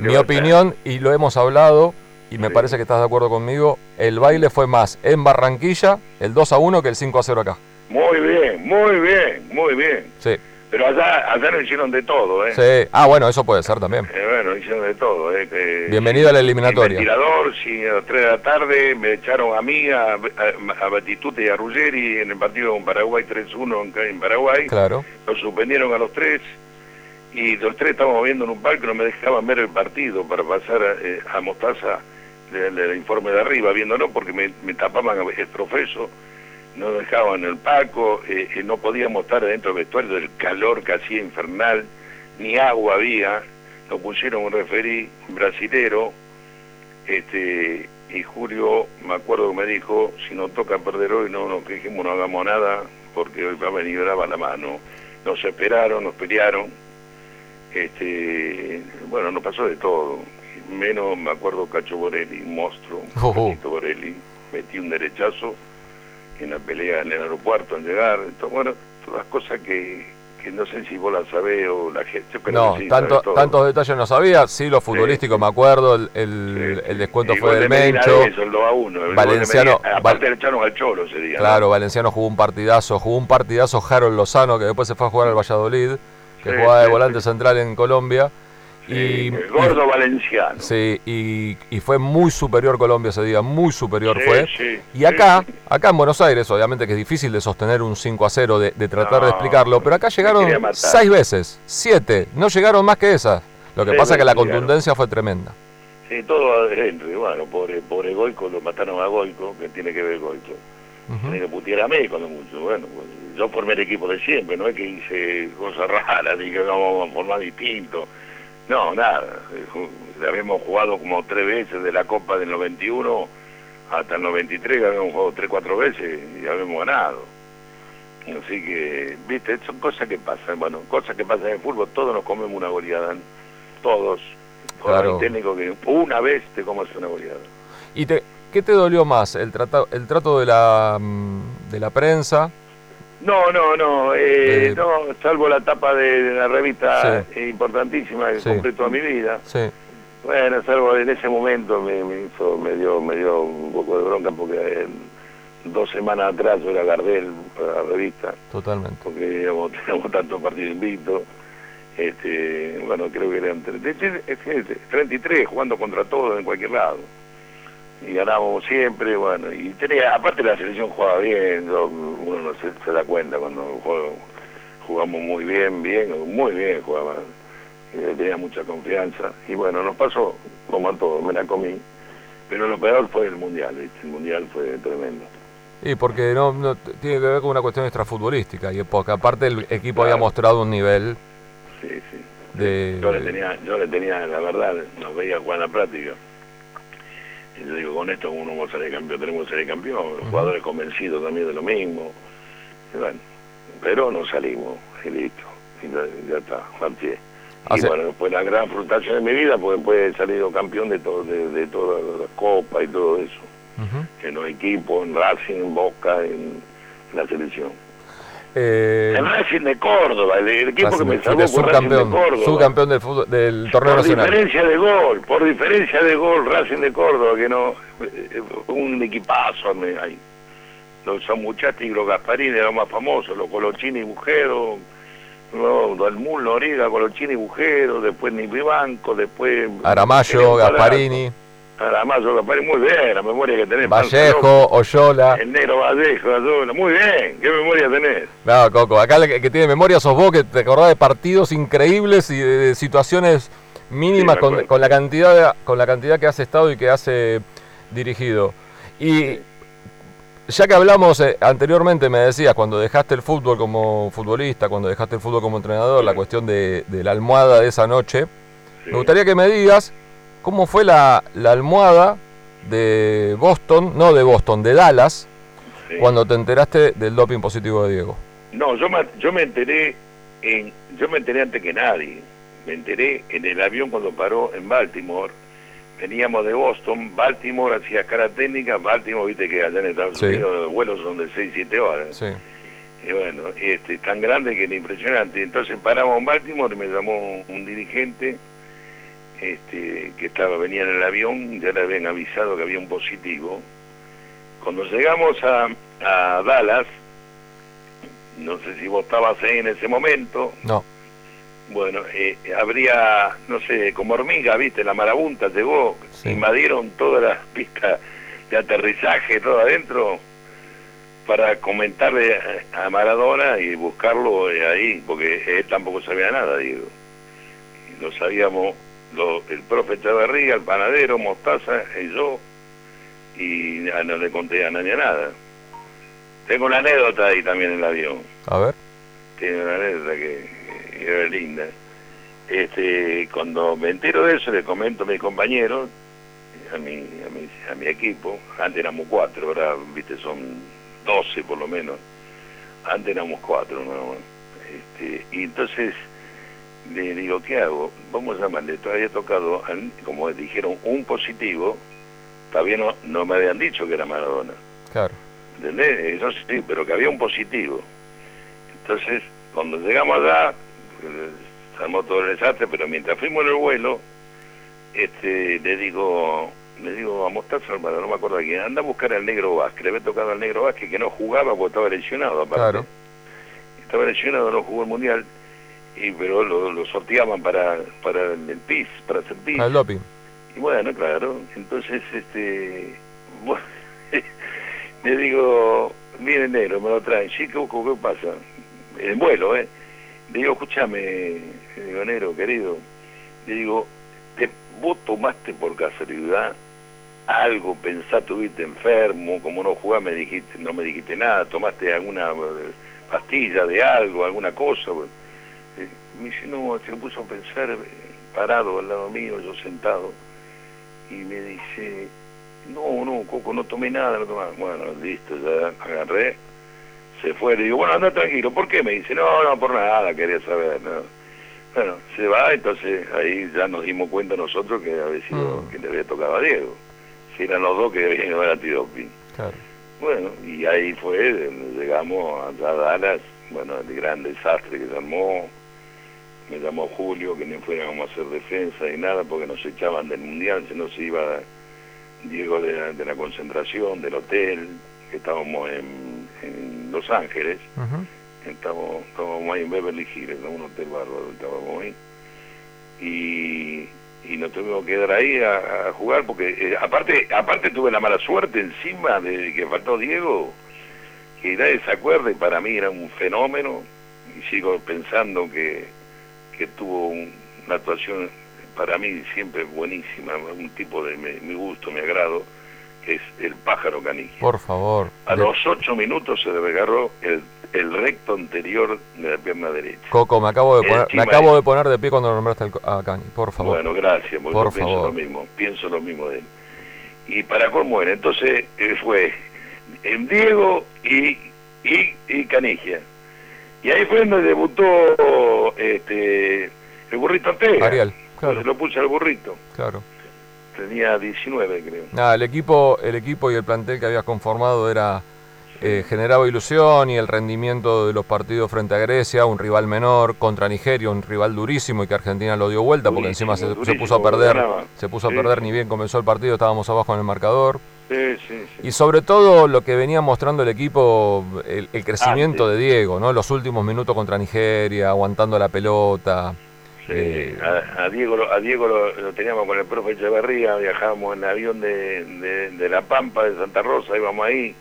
mi opinión, y lo hemos hablado, y me parece que estás de acuerdo conmigo, el baile fue más en Barranquilla, el 2 a 1, que el 5 a 0 acá. Muy bien, muy bien, muy bien. Sí. Pero allá, allá nos hicieron de todo, ¿eh? Sí. Ah, bueno, eso puede ser también. Eh, bueno, hicieron de todo, ¿eh? Bienvenido a la eliminatoria. tirador, sí, a las 3 de la tarde me echaron a mí, a, a, Batitute y a Ruggeri en el partido con Paraguay 3-1 en, Paraguay. Claro. Nos suspendieron a los tres y los tres estábamos viendo en un parque, no me dejaban ver el partido para pasar a, eh, a Mostaza el, informe de arriba, viéndolo porque me, me tapaban el profeso no dejaban el Paco, eh, eh, no podíamos estar dentro del vestuario del calor que hacía infernal, ni agua había, nos pusieron un referí brasilero, este, y Julio, me acuerdo que me dijo, si nos toca perder hoy, no nos quejemos, no hagamos nada, porque hoy va a venir brava la mano. Nos esperaron, nos pelearon, este, bueno, nos pasó de todo, menos me acuerdo Cacho Borelli, un monstruo, oh, Borelli, metí un derechazo, en la pelea en el aeropuerto, en llegar, bueno, todas cosas que, que no sé si vos las sabés o la gente. no, tanto, tantos detalles no sabía, sí, lo futbolístico me acuerdo, el, el, descuento fue del Mencho. Valenciano, aparte le echaron al Cholo ese día. Claro, Valenciano jugó un partidazo, jugó un partidazo Harold Lozano, que después se fue a jugar al Valladolid, que jugaba de volante central en Colombia y, el gordo valenciano. Sí, y, y, fue muy superior Colombia ese día, muy superior fue. y acá, acá en Buenos Aires, obviamente que es difícil de sostener un 5 a 0, de, tratar de explicarlo, pero acá llegaron seis veces, siete, no llegaron más que esas. Lo que pasa es que la contundencia fue tremenda. Sí, todo Henry, bueno, pobre, pobre Goico, lo mataron a Goico, que tiene que ver Goico. Tiene que putear a México mucho, bueno, pues, yo formé el equipo de siempre, no es que hice cosas raras, dije que vamos a formar distinto no, nada. Habíamos jugado como tres veces de la Copa del 91 hasta el 93, que habíamos jugado tres, cuatro veces y habíamos ganado. Así que, viste, son cosas que pasan. Bueno, cosas que pasan en el fútbol, todos nos comemos una goleada. Todos. Claro. técnico que una vez te comas una goleada. ¿Y te, qué te dolió más? ¿El, trato, el trato de la, mm, de la prensa? No, no, no, eh, eh, no, salvo la tapa de, la revista importantísima que compré toda mi vida. Sí. Bueno, salvo en ese momento me, me, dio, me dio un poco de bronca porque dos semanas atrás yo era Gardel para la revista. Totalmente. Porque digamos, teníamos tantos partidos invictos. Este, bueno, creo que eran 33 jugando contra todos en cualquier lado. Y ganábamos siempre, bueno, y tenía, aparte la selección jugaba bien, uno no se, se da cuenta cuando jugamos muy bien, bien, muy bien jugaba tenía mucha confianza. Y bueno, nos pasó como a todos, me la comí. Pero lo peor fue el Mundial, el Mundial fue tremendo. Y porque no, no tiene que ver con una cuestión extrafutbolística, y porque aparte el equipo había mostrado un nivel... Sí, sí. De... Yo, le tenía, yo le tenía, la verdad, nos veía jugar en la práctica. Y yo digo, con esto uno vamos a salir campeón, tenemos que salir campeón. Los jugadores convencidos también de lo mismo. bueno, pero no salimos, y listo. Y ya, está, marché. Y bueno, fue la gran frustración de mi vida porque después he salido campeón de, todo, de, todas las copas y todo eso. En los equipos, en Racing, en Boca, en, la selección. Eh, el Racing de Córdoba, el, equipo que me salvó fue Racing de Córdoba. Subcampeón del, fútbol, del torneo nacional. Por diferencia de gol, por diferencia de gol, Racing de Córdoba, que no, eh, un equipazo ahí. Los y los Gasparini eran más famosos, los Colochini y Bujero, no, Dalmul, Noriega, Colochini, Bujero, después Nipi Banco, después... Aramayo, Gasparini. Aramayo, Gasparini, muy bien, la memoria que tenés. Vallejo, Oyola. El negro Vallejo, Oyola, muy bien, ¿qué memoria tenés? No, Coco, acá el que, tiene memoria sos vos, que te acordás de partidos increíbles y de, situaciones mínimas con, con, la cantidad con la cantidad que has estado y que has eh, dirigido. Y ya que hablamos eh, anteriormente, me decías, cuando dejaste el fútbol como futbolista, cuando dejaste el fútbol como entrenador, la cuestión de, la almohada de esa noche, me gustaría que me digas cómo fue la, almohada de Boston, no de Boston, de Dallas, cuando te enteraste del doping positivo de Diego. No, yo me, yo me enteré en, yo me enteré antes que nadie. Me enteré en el avión cuando paró en Baltimore veníamos de Boston, Baltimore hacía cara técnica, Baltimore, viste que allá en Estados Unidos los vuelos son de 6, 7 horas. Sí. Y bueno, este, tan grande que era impresionante. Entonces paramos en Baltimore y me llamó un dirigente este, que estaba venía en el avión, ya le habían avisado que había un positivo. Cuando llegamos a, a Dallas, no sé si vos estabas ahí en ese momento. No bueno, eh, habría, no sé, como hormiga, viste, la marabunta llegó, invadieron todas las pistas de aterrizaje, todo adentro, para comentarle a Maradona y buscarlo eh, ahí, porque él tampoco sabía nada, digo. lo sabíamos lo, el profe Chavarría, el panadero, Mostaza y yo, y no le conté a nadie nada. Tengo una anécdota ahí también en el avión. A ver. Tiene una anécdota que era linda. Este, cuando me entero de eso, le comento a mis compañeros, a mi, a mi, a mi equipo, antes éramos cuatro, ahora, viste, son doce por lo menos, antes éramos cuatro, ¿no? Este, y entonces le digo, ¿qué hago? Vamos a llamarle, todavía tocado, como dijeron, un positivo, todavía no, no me habían dicho que era Maradona. Claro. ¿Entendés? Eso sí, pero que había un positivo. Entonces, cuando llegamos allá, se armó todo el desastre, pero mientras fuimos en el vuelo, este, le digo, le digo a Mostaza, no me acuerdo de quién, anda a buscar al negro Vázquez, le había tocado al negro Vázquez que no jugaba porque estaba lesionado aparte. Estaba lesionado, no jugó el mundial, y pero lo, sorteaban para, para el PIS, para hacer PIS. Al doping. Y bueno, claro, entonces este bueno, le digo, viene negro, me lo traen, chico, ¿qué pasa? En vuelo, ¿eh? Le digo, escúchame, digo, Nero, querido, le digo, te, vos tomaste por casualidad algo, pensá, tuviste enfermo, como no jugás, me dijiste, no me dijiste nada, tomaste alguna eh, pastilla de algo, alguna cosa. Me dice, no, se puso a pensar, eh, parado al lado mío, yo sentado, y me dice, no, no, Coco, no tomé nada, no tomé Bueno, listo, ya agarré, se fue, le digo, bueno, anda tranquilo, ¿por qué? Me dice, no, no, por nada, quería saber, ¿no? Bueno, se va, entonces ahí ya nos dimos cuenta nosotros que había sido Mm. que le había tocado a Diego. Si eran los dos que habían el antidoping. Claro. Bueno, y ahí fue, llegamos allá a Dallas, bueno, el gran desastre que se armó. Me llamó Julio que no fuéramos a hacer defensa y nada porque nos echaban del mundial, si no se iba Diego de la, de la concentración, del hotel, que estábamos en, en Los Ángeles, estábamos, estábamos ahí en Beverly Hills, en un hotel bárbaro, estábamos ahí. Y, y nos tuvimos que quedar ahí a, a jugar porque eh, aparte aparte tuve la mala suerte encima de que faltó Diego que nadie se acuerda y para mí era un fenómeno y sigo pensando que, que tuvo un- una actuación para mí siempre buenísima un tipo de mi, mi gusto mi agrado que es el pájaro canigia Por favor. a De- los ocho minutos se le agarró el, el recto anterior de la pierna derecha Coco, me acabo de poner, me acabo de- poner de pie cuando nombraste al co- a Cani. Por favor. Bueno, gracias, porque Por yo pienso favor. lo mismo, pienso lo mismo de él. Y para colmo era, entonces eh, fue en Diego y, y, y Canigia. Y ahí fue donde debutó este el burrito Ortega. Ariel, claro. Se lo puse al burrito. Claro. Tenía 19, creo. Nada, el equipo, el equipo y el plantel que habías conformado era eh, generaba ilusión y el rendimiento de los partidos frente a Grecia, un rival menor, contra Nigeria, un rival durísimo y que Argentina lo dio vuelta porque Durísimo, encima se, se puso a perder, ganaba. se puso a perder sí. ni bien comenzó el partido, estábamos abajo en el marcador. Sí, sí, sí. Y sobre todo lo que venía mostrando el equipo, el, el crecimiento Antes. de Diego, ¿no? Los últimos minutos contra Nigeria, aguantando la pelota. Sí, Eh, a, a Diego, lo- a Diego lo, lo teníamos con el profe Echeverría, viajábamos en avión de, de, de La Pampa, de Santa Rosa, íbamos ahí,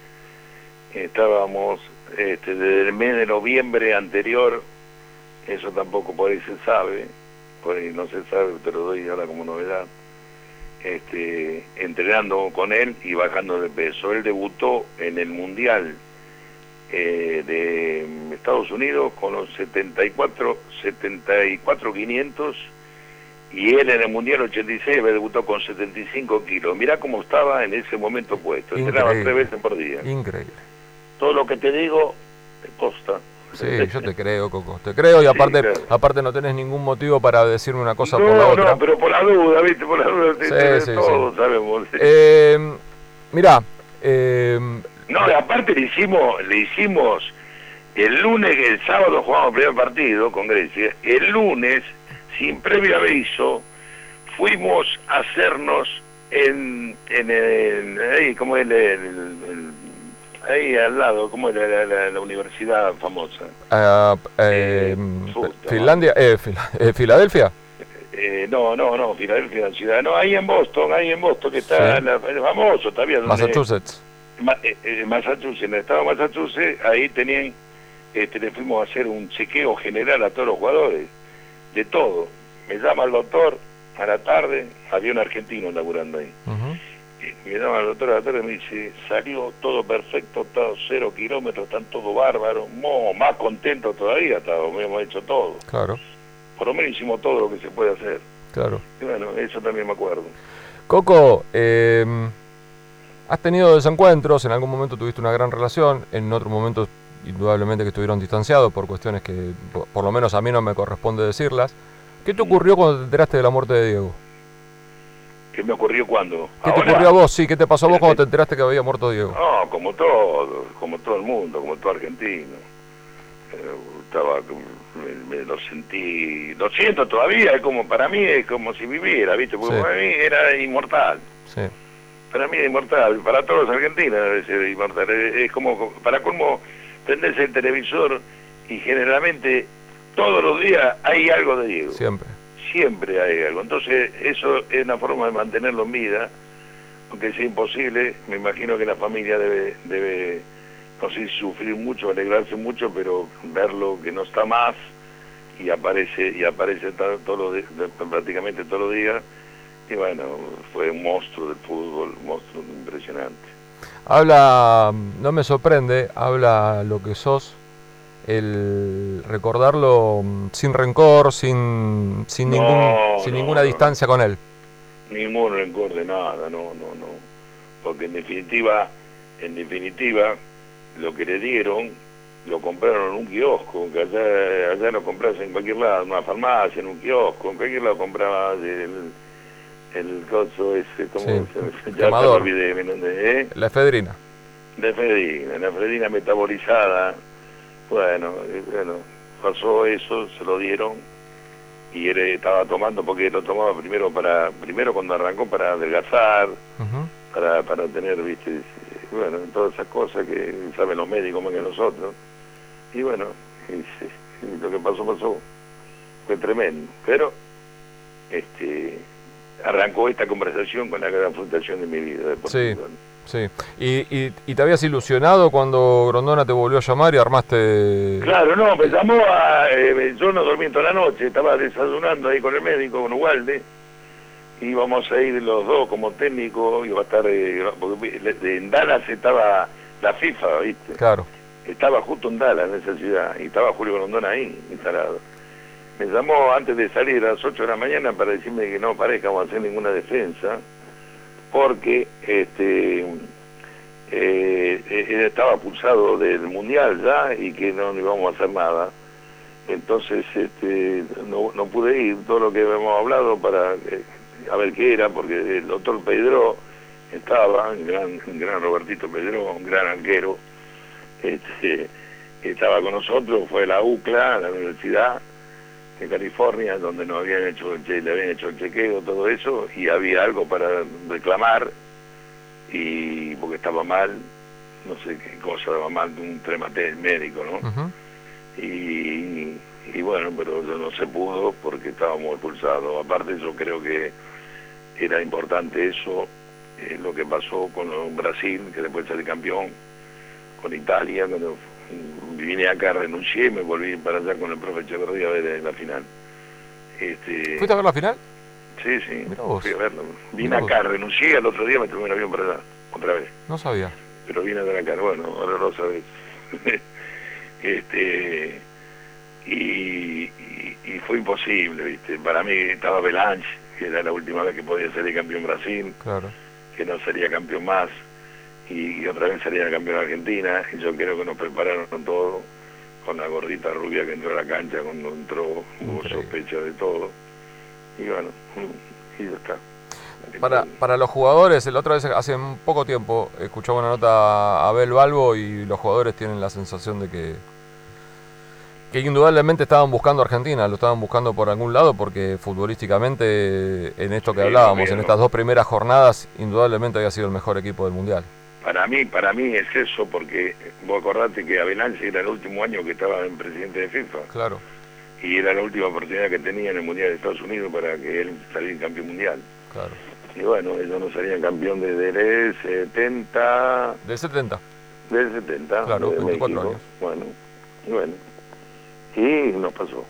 estábamos este, desde el mes de noviembre anterior, eso tampoco por ahí se sabe, por ahí no se sabe, te lo doy ahora como novedad, este, entrenando con él y bajando de peso. Él debutó en el Mundial eh, de Estados Unidos con los 74, 74 500 y él en el Mundial 86 había debutado con 75 kilos. Mirá cómo estaba en ese momento puesto. Entrenaba tres veces por día. Increíble. Todo lo que te digo te consta. Sí, yo te creo, Coco. Te creo y aparte, claro. aparte no tenés ningún motivo para decirme una cosa no, por la otra. no, pero por la duda, ¿viste? Por la duda, te- Sí, sí, todos sabemos. sí. Eh, mirá, eh, No, y aparte le hicimos, le hicimos el lunes, el sábado jugamos el primer partido con Grecia, el lunes, sin previo aviso, fuimos a hacernos en, en el, ¿cómo es el, el- el- ahí al lado, ¿cómo es la, la- la- la universidad famosa? ah, eh, Eh, Finlandia, eh, Fila- eh, Filadelfia. Eh, no, no, no, Filadelfia, la ciudad, no, ahí en Boston, ahí en Boston, que está Sí. la- el famoso donde- Massachusetts. Ma- eh, Massachusetts, en el estado de Massachusetts, ahí tenían, este, le fuimos a hacer un chequeo general a todos los jugadores, de todo. Me llama el doctor a la tarde, había un argentino laburando ahí. Me llama el doctor a la tarde y me dice, salió todo perfecto, todo cero kilómetros, están todo bárbaro, Mo, más contento todavía, estábamos, hemos hecho todo. Claro, Por lo menos hicimos todo lo que se puede hacer. claro. Y bueno, eso también me acuerdo. Coco, eh, has tenido desencuentros, en algún momento tuviste una gran relación, en otro momento indudablemente que estuvieron distanciados por cuestiones que por, por lo menos a mí no me corresponde decirlas. ¿Qué te ocurrió cuando te enteraste de la muerte de Diego? ¿Qué me ocurrió cuando? ¿Qué te ocurrió a vos? Sí, ¿qué te pasó a vos cuando te- te enteraste que había muerto Diego? No, como todo, como todo el mundo, como todo argentino. Eh, estaba, me, me lo sentí, lo siento todavía, es como para mí es como si viviera, ¿viste? Porque Sí. para mí era inmortal. Sí, Para mí es inmortal, para todos los argentinos debe ser inmortal. Es, es como, para colmo, prendés el televisor y generalmente todos los días hay algo de Diego siempre. Siempre hay algo. Entonces, eso es una forma de mantenerlo en vida, aunque sea imposible, me imagino que la familia debe, debe no sé, sufrir mucho, alegrarse mucho, pero verlo que no está más y aparece y aparece de- prácticamente todos los días. Y bueno, fue un monstruo del fútbol, un monstruo impresionante. Habla, no me sorprende, habla lo que sos, el recordarlo sin rencor, sin, sin, No, ningún, sin no, ninguna no. distancia con él. Ningún rencor de nada, no, no, no. Porque en definitiva, en definitiva, lo que le dieron lo compraron en un kiosco, que allá, allá lo compras en cualquier lado, en una farmacia, en un kiosco, en cualquier lado comprabas el, el coso ese, como Sí, se, ya. ¿eh? La efedrina. La efedrina, la efedrina metabolizada, bueno, eh, bueno, pasó eso, se lo dieron y él estaba tomando porque lo tomaba primero para, primero cuando arrancó para adelgazar, para, para tener, viste, bueno, todas esas cosas que saben los médicos más que nosotros. Y bueno, y se- y lo que pasó, pasó. Fue tremendo. Pero, este, arrancó esta conversación con la gran frustración de mi vida. deportiva. Sí. ¿Y, y, y te habías ilusionado cuando Grondona te volvió a llamar y armaste... Claro, no, me llamó a... eh, yo no dormí toda la noche, estaba desayunando ahí con el médico, con Ugalde, íbamos a ir los dos como técnico, iba a estar... eh, en Dallas estaba la FIFA, ¿viste? Claro. Estaba justo en Dallas, en esa ciudad, y estaba Julio Grondona ahí, instalado. Me llamó antes de salir a las 8 de la mañana para decirme que no parezcamos a hacer ninguna defensa, porque este eh, él estaba pulsado del Mundial ya y que no íbamos a hacer nada. Entonces este, no, no pude ir, todo lo que habíamos hablado para eh, a ver qué era, porque el doctor Pedro estaba, el gran, gran Robertito Pedro, un gran arquero, este, estaba con nosotros, fue a la UCLA, a la Universidad de California, donde nos habían hecho, le habían hecho el chequeo, todo eso, y había algo para reclamar, y porque estaba mal, no sé qué cosa estaba mal, un tema te- médico, ¿no? Y, y bueno, pero no se pudo porque estábamos expulsados. Aparte yo creo que era importante eso, eh, lo que pasó con Brasil, que después salió campeón, con Italia, cuando vine acá renuncié, me volví para allá con el profe Echeverría a ver la final. Este, ¿Fuiste a ver la final? Sí, sí, fui a verlo. Vine acá, renuncié, al otro día me tomé un avión para allá, otra vez No sabía. pero vine a ver acá, bueno, ahora lo sabes. este, y, y, y fue imposible, ¿viste? Para mí estaba Belange, que era la última vez que podía salir campeón Brasil, Claro. que no sería campeón más, y, otra vez sería campeón Argentina, y yo creo que nos prepararon todo, con la gordita rubia que entró a la cancha cuando entró, hubo sospecha de todo, y bueno, y ya está. Para, para los jugadores, la otra vez, hace un poco tiempo, escuchaba una nota a Abel Balbo y los jugadores tienen la sensación de que, que indudablemente estaban buscando a Argentina, lo estaban buscando por algún lado porque futbolísticamente, en esto que hablábamos, en estas dos primeras jornadas, indudablemente había sido el mejor equipo del Mundial. Para mí, para mí es eso, porque vos acordate que Abelange era el último año que estaba en presidente de FIFA Claro, y era la última oportunidad que tenía en el Mundial de Estados Unidos para que él saliera campeón mundial. claro. Y bueno, ellos no salían campeón desde el 70, Del 70. del 70, Claro, de 24 México. años. Bueno, y bueno, y nos pasó.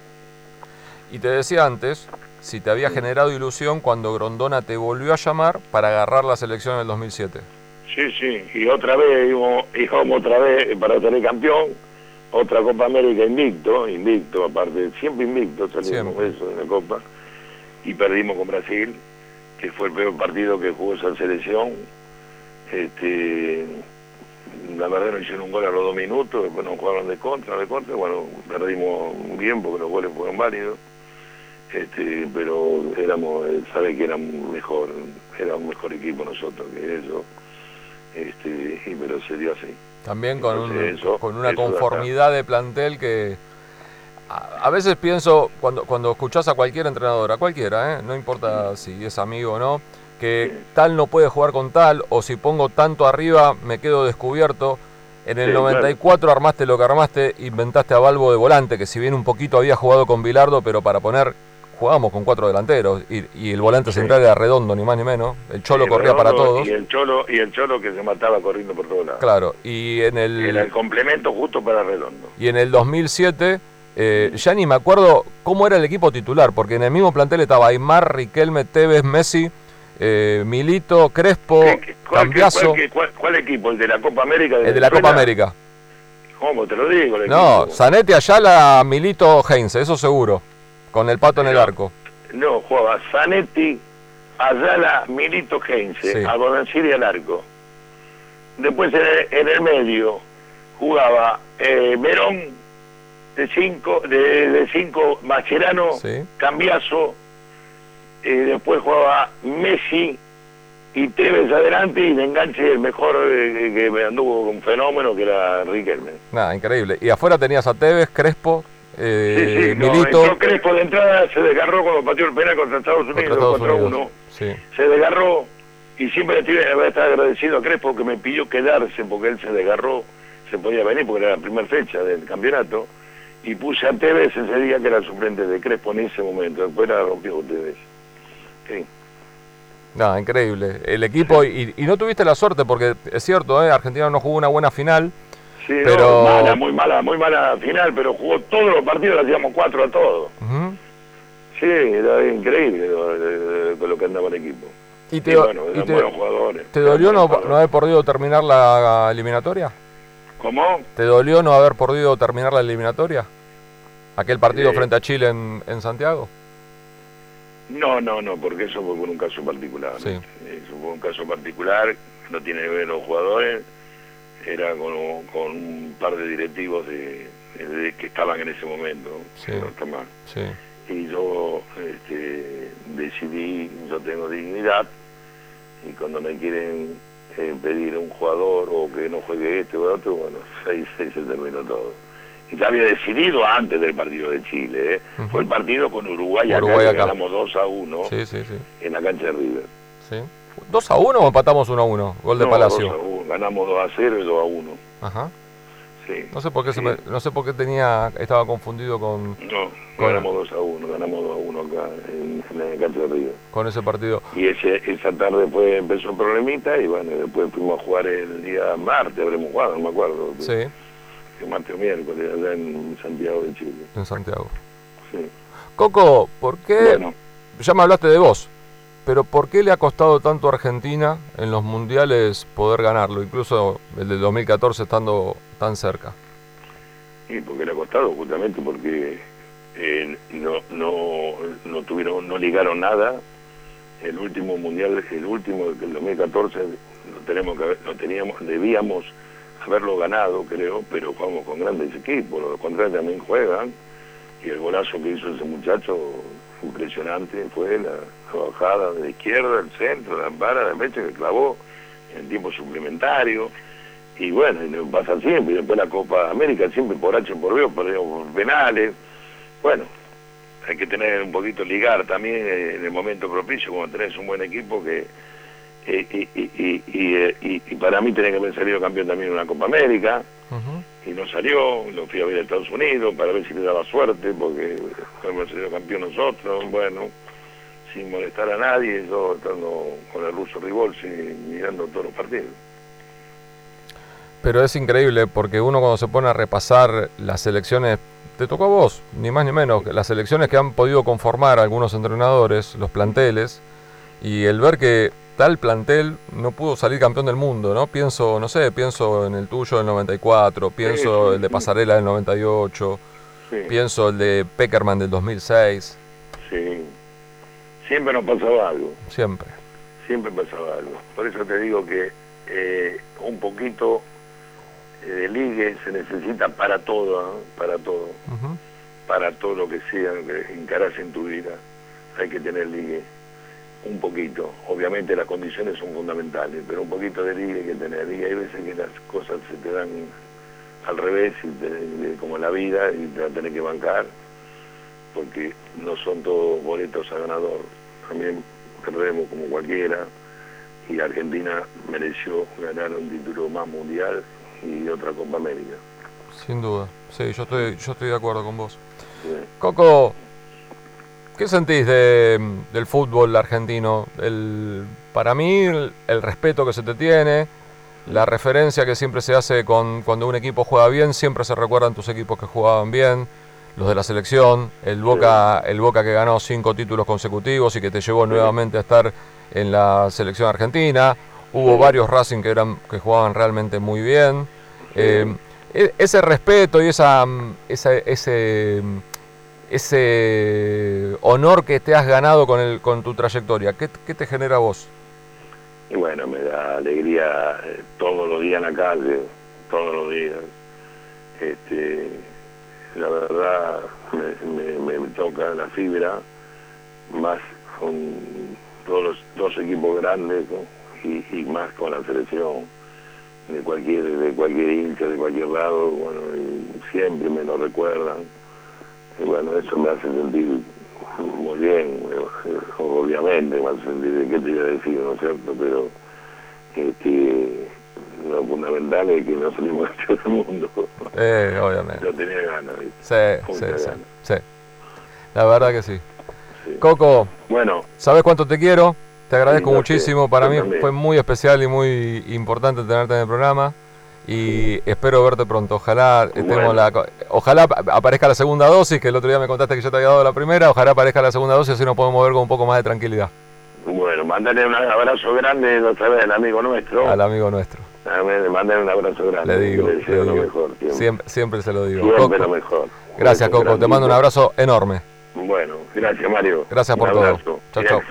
Y te decía antes, si te había generado ilusión cuando Grondona te volvió a llamar para agarrar la selección en el 2007. Sí, sí, y otra vez íbamos, íbamos otra vez para salir campeón, otra Copa América invicto, invicto aparte, siempre invicto salimos Siempre. eso en la Copa, y perdimos con Brasil, que fue el peor partido que jugó esa selección. Este, la verdad nos hicieron un gol a los dos minutos, después nos jugaron de contra, de contra, bueno, perdimos bien porque los goles fueron válidos, este, pero éramos, eh, sabe que éramos mejor, era un mejor equipo nosotros que ellos, este, y pero se dio así. También con, un- eso- con una conformidad de plantel que a, a veces pienso, cuando, cuando escuchás a cualquier entrenador, a cualquiera, ¿eh? no importa si es amigo o no, que tal no puede jugar con tal, o si pongo tanto arriba me quedo descubierto. En el Sí, claro. 94 armaste lo que armaste, inventaste a Balbo de volante, que si bien un poquito había jugado con Bilardo, pero para poner, jugábamos con cuatro delanteros, y, y el volante Sí. central era redondo, ni más ni menos. El Cholo corría para todos. Y el Cholo, y el Cholo que se mataba corriendo por todos lados. Claro, y en el... Era el complemento justo para Redondo. Y en el 2007, eh, ya ni me acuerdo cómo era el equipo titular, porque en el mismo plantel estaba Aymar, Riquelme, Tevez, Messi, eh, Milito, Crespo, ¿Qué- qué- cuál, qué- Cambiaso, cuál, qué- cuál- cuál equipo? ¿El de la Copa América? el de la Copa? América. ¿Cómo te lo digo? el No, equipo? Zanetti, Ayala, Milito, Heinze, eso seguro, con el pato en el arco. No, jugaba Zanetti, Ayala, Milito Heinze, Sí. a al arco. Después en el, en el medio jugaba eh, Verón de 5, de 5 Mascherano, Sí. Cambiazo, eh, después jugaba Messi y Tevez adelante y de enganche el mejor eh, que me anduvo con fenómeno que era Riquelme. Nada, increíble. Y afuera tenías a Tevez, Crespo, eh, sí, sí, no, Milito. entró Crespo de entrada, se desgarró cuando pateó el penal contra Estados Unidos, Estados 4 Unidos. 1 Sí. se desgarró y siempre le voy a estar agradecido a Crespo que me pidió quedarse porque él se desgarró, se podía venir porque era la primera fecha del campeonato y puse a Tevez ese día que era el suplente de Crespo en ese momento, después la rompió Tevez. Sí. Nada, increíble. El equipo, y, y no tuviste la suerte, porque es cierto, ¿eh? Argentina no jugó una buena final. Sí, no, Pero- mala, muy mala, muy mala final, pero jugó todos los partidos, le hacíamos cuatro a todos. Sí, era increíble lo, lo- que andaba el equipo. ¿Y Y, te, bueno, y eran te- buenos jugadores. te dolió no, haber podido terminar la eliminatoria? ¿Cómo? ¿Te dolió no haber podido terminar la eliminatoria? Aquel partido Eh. frente a Chile en, en Santiago. No, no, no, porque eso fue por un caso particular. Sí. Eso fue un caso particular, no tiene que ver los jugadores, era con, con un par de directivos de, de- que estaban en ese momento, Sí. mal. Sí. Y yo este, decidí, yo tengo dignidad, y cuando me quieren eh, pedir un jugador o que no juegue este o otro, bueno, seis, seis se terminó todo. Y ya había decidido antes del partido de Chile, ¿eh? Fue el partido con Uruguay, acá, Uruguay que acá. ganamos 2 a 1 Sí, sí, sí. en la cancha de River. sí. ¿2 a 1 o empatamos 1 a 1? Gol de No, Palacio. 2 a 1, ganamos 2 a 0 y 2 a 1. Ajá. Sí. No sé por qué se Sí. me- no sé por qué tenía estaba confundido con, No, Con- ganamos 2 a 1, ganamos 2 a 1 acá en, en la cancha de River. con ese partido. Y ese, esa tarde después empezó el problemita y bueno, después fuimos a jugar el día martes, habremos jugado, no me acuerdo. Sí, Que martes o miércoles, allá en Santiago de Chile. en Santiago. Sí. Coco, ¿por qué? Bueno, Ya me hablaste de vos, pero ¿por qué le ha costado tanto a Argentina en los mundiales poder ganarlo? Incluso el del 2014 estando tan cerca. y porque le ha costado justamente porque eh, no, no, no tuvieron, no ligaron nada. El último mundial, el último del 2014, lo tenemos que lo teníamos, debíamos haberlo ganado, creo, pero jugamos con grandes equipos, los contrarios también juegan, y el golazo que hizo ese muchacho, impresionante, fue la, la bajada de la izquierda, el centro, la vara de mecha que clavó en tiempo suplementario, y bueno, y nos pasa siempre, y después la Copa América, siempre por H por B, perdemos por penales, bueno, hay que tener un poquito ligar también en el momento propicio, cuando tenés un buen equipo que y, y, y, y, y- y para mí tenía que haber salido campeón también en una Copa América, y no salió, lo fui a ver a Estados Unidos para ver si le daba suerte, porque hemos salido campeón nosotros, bueno, sin molestar a nadie, yo estando con el ruso Rivolsi mirando todos los partidos. Pero es increíble porque uno cuando se pone a repasar las selecciones, te tocó a vos, ni más ni menos, las selecciones que han podido conformar algunos entrenadores, los planteles, y el ver que tal plantel no pudo salir campeón del mundo, ¿no? Pienso, no sé, pienso en el tuyo del 94, pienso sí, el de sí. Pasarela del 98, Sí, pienso el de Peckerman del 2006, sí. Siempre nos pasaba algo. siempre. siempre pasaba algo. Por eso te digo que eh, un poquito eh, de ligue se necesita para todo, para todo, para todo lo que sea que encarás en tu vida. Hay que tener ligue, un poquito. Obviamente las condiciones son fundamentales, pero un poquito de ligue hay que tener. Y hay veces que las cosas se te dan al revés, y te- como la vida, y te la tenés que bancar, porque no son todos boletos a ganador. También perdemos como cualquiera, y Argentina mereció ganar un título más mundial y otra Copa América. Sin duda. Sí, yo estoy, yo estoy de acuerdo con vos. Sí. Coco, ¿qué sentís de, del fútbol argentino? El, para mí, el, el respeto que se te tiene, la referencia que siempre se hace con cuando un equipo juega bien, siempre se recuerdan tus equipos que jugaban bien, los de la selección, el Boca, el Boca que ganó cinco títulos consecutivos y que te llevó nuevamente a estar en la selección argentina. Hubo varios Racing que eran que jugaban realmente muy bien. Eh, e- ese respeto y esa, mm, esa- ese, mm, ese honor que te has ganado con, el, con tu trayectoria, ¿qué, qué te genera a vos? Y bueno, me da alegría eh, todos los días en la calle, todos los días. este, la verdad me, toca la fibra, más con todos los dos equipos grandes y, más con la selección de cualquier de cualquier hincha, de cualquier lado, bueno, siempre me lo recuerdan. Y bueno, eso me hace sentir muy bien, obviamente me hace sentir, ¿qué te iba a decir, no es cierto? Pero este, lo fundamental es que no salimos de del mundo. Eh, obviamente. Yo tenía ganas. Sí, sí, sí, La verdad que sí. Coco, bueno, ¿sabes cuánto te quiero? Te agradezco muchísimo. Para mí fue muy especial y muy importante tenerte en el programa. Y espero verte pronto. Ojalá la, ojalá aparezca la segunda dosis, que el otro día me contaste que yo te había dado la primera. Ojalá aparezca la segunda dosis, así nos podemos ver con un poco más de tranquilidad. Bueno, mándale un abrazo grande otra vez al amigo nuestro. Al amigo nuestro. Mándale un abrazo grande. Le digo, le digo. Mejor, siempre. siempre. se lo digo. Siempre lo mejor. Gracias, Coco. Te mando un abrazo enorme. Bueno, gracias, Mario. Gracias por todo. Chao, chao.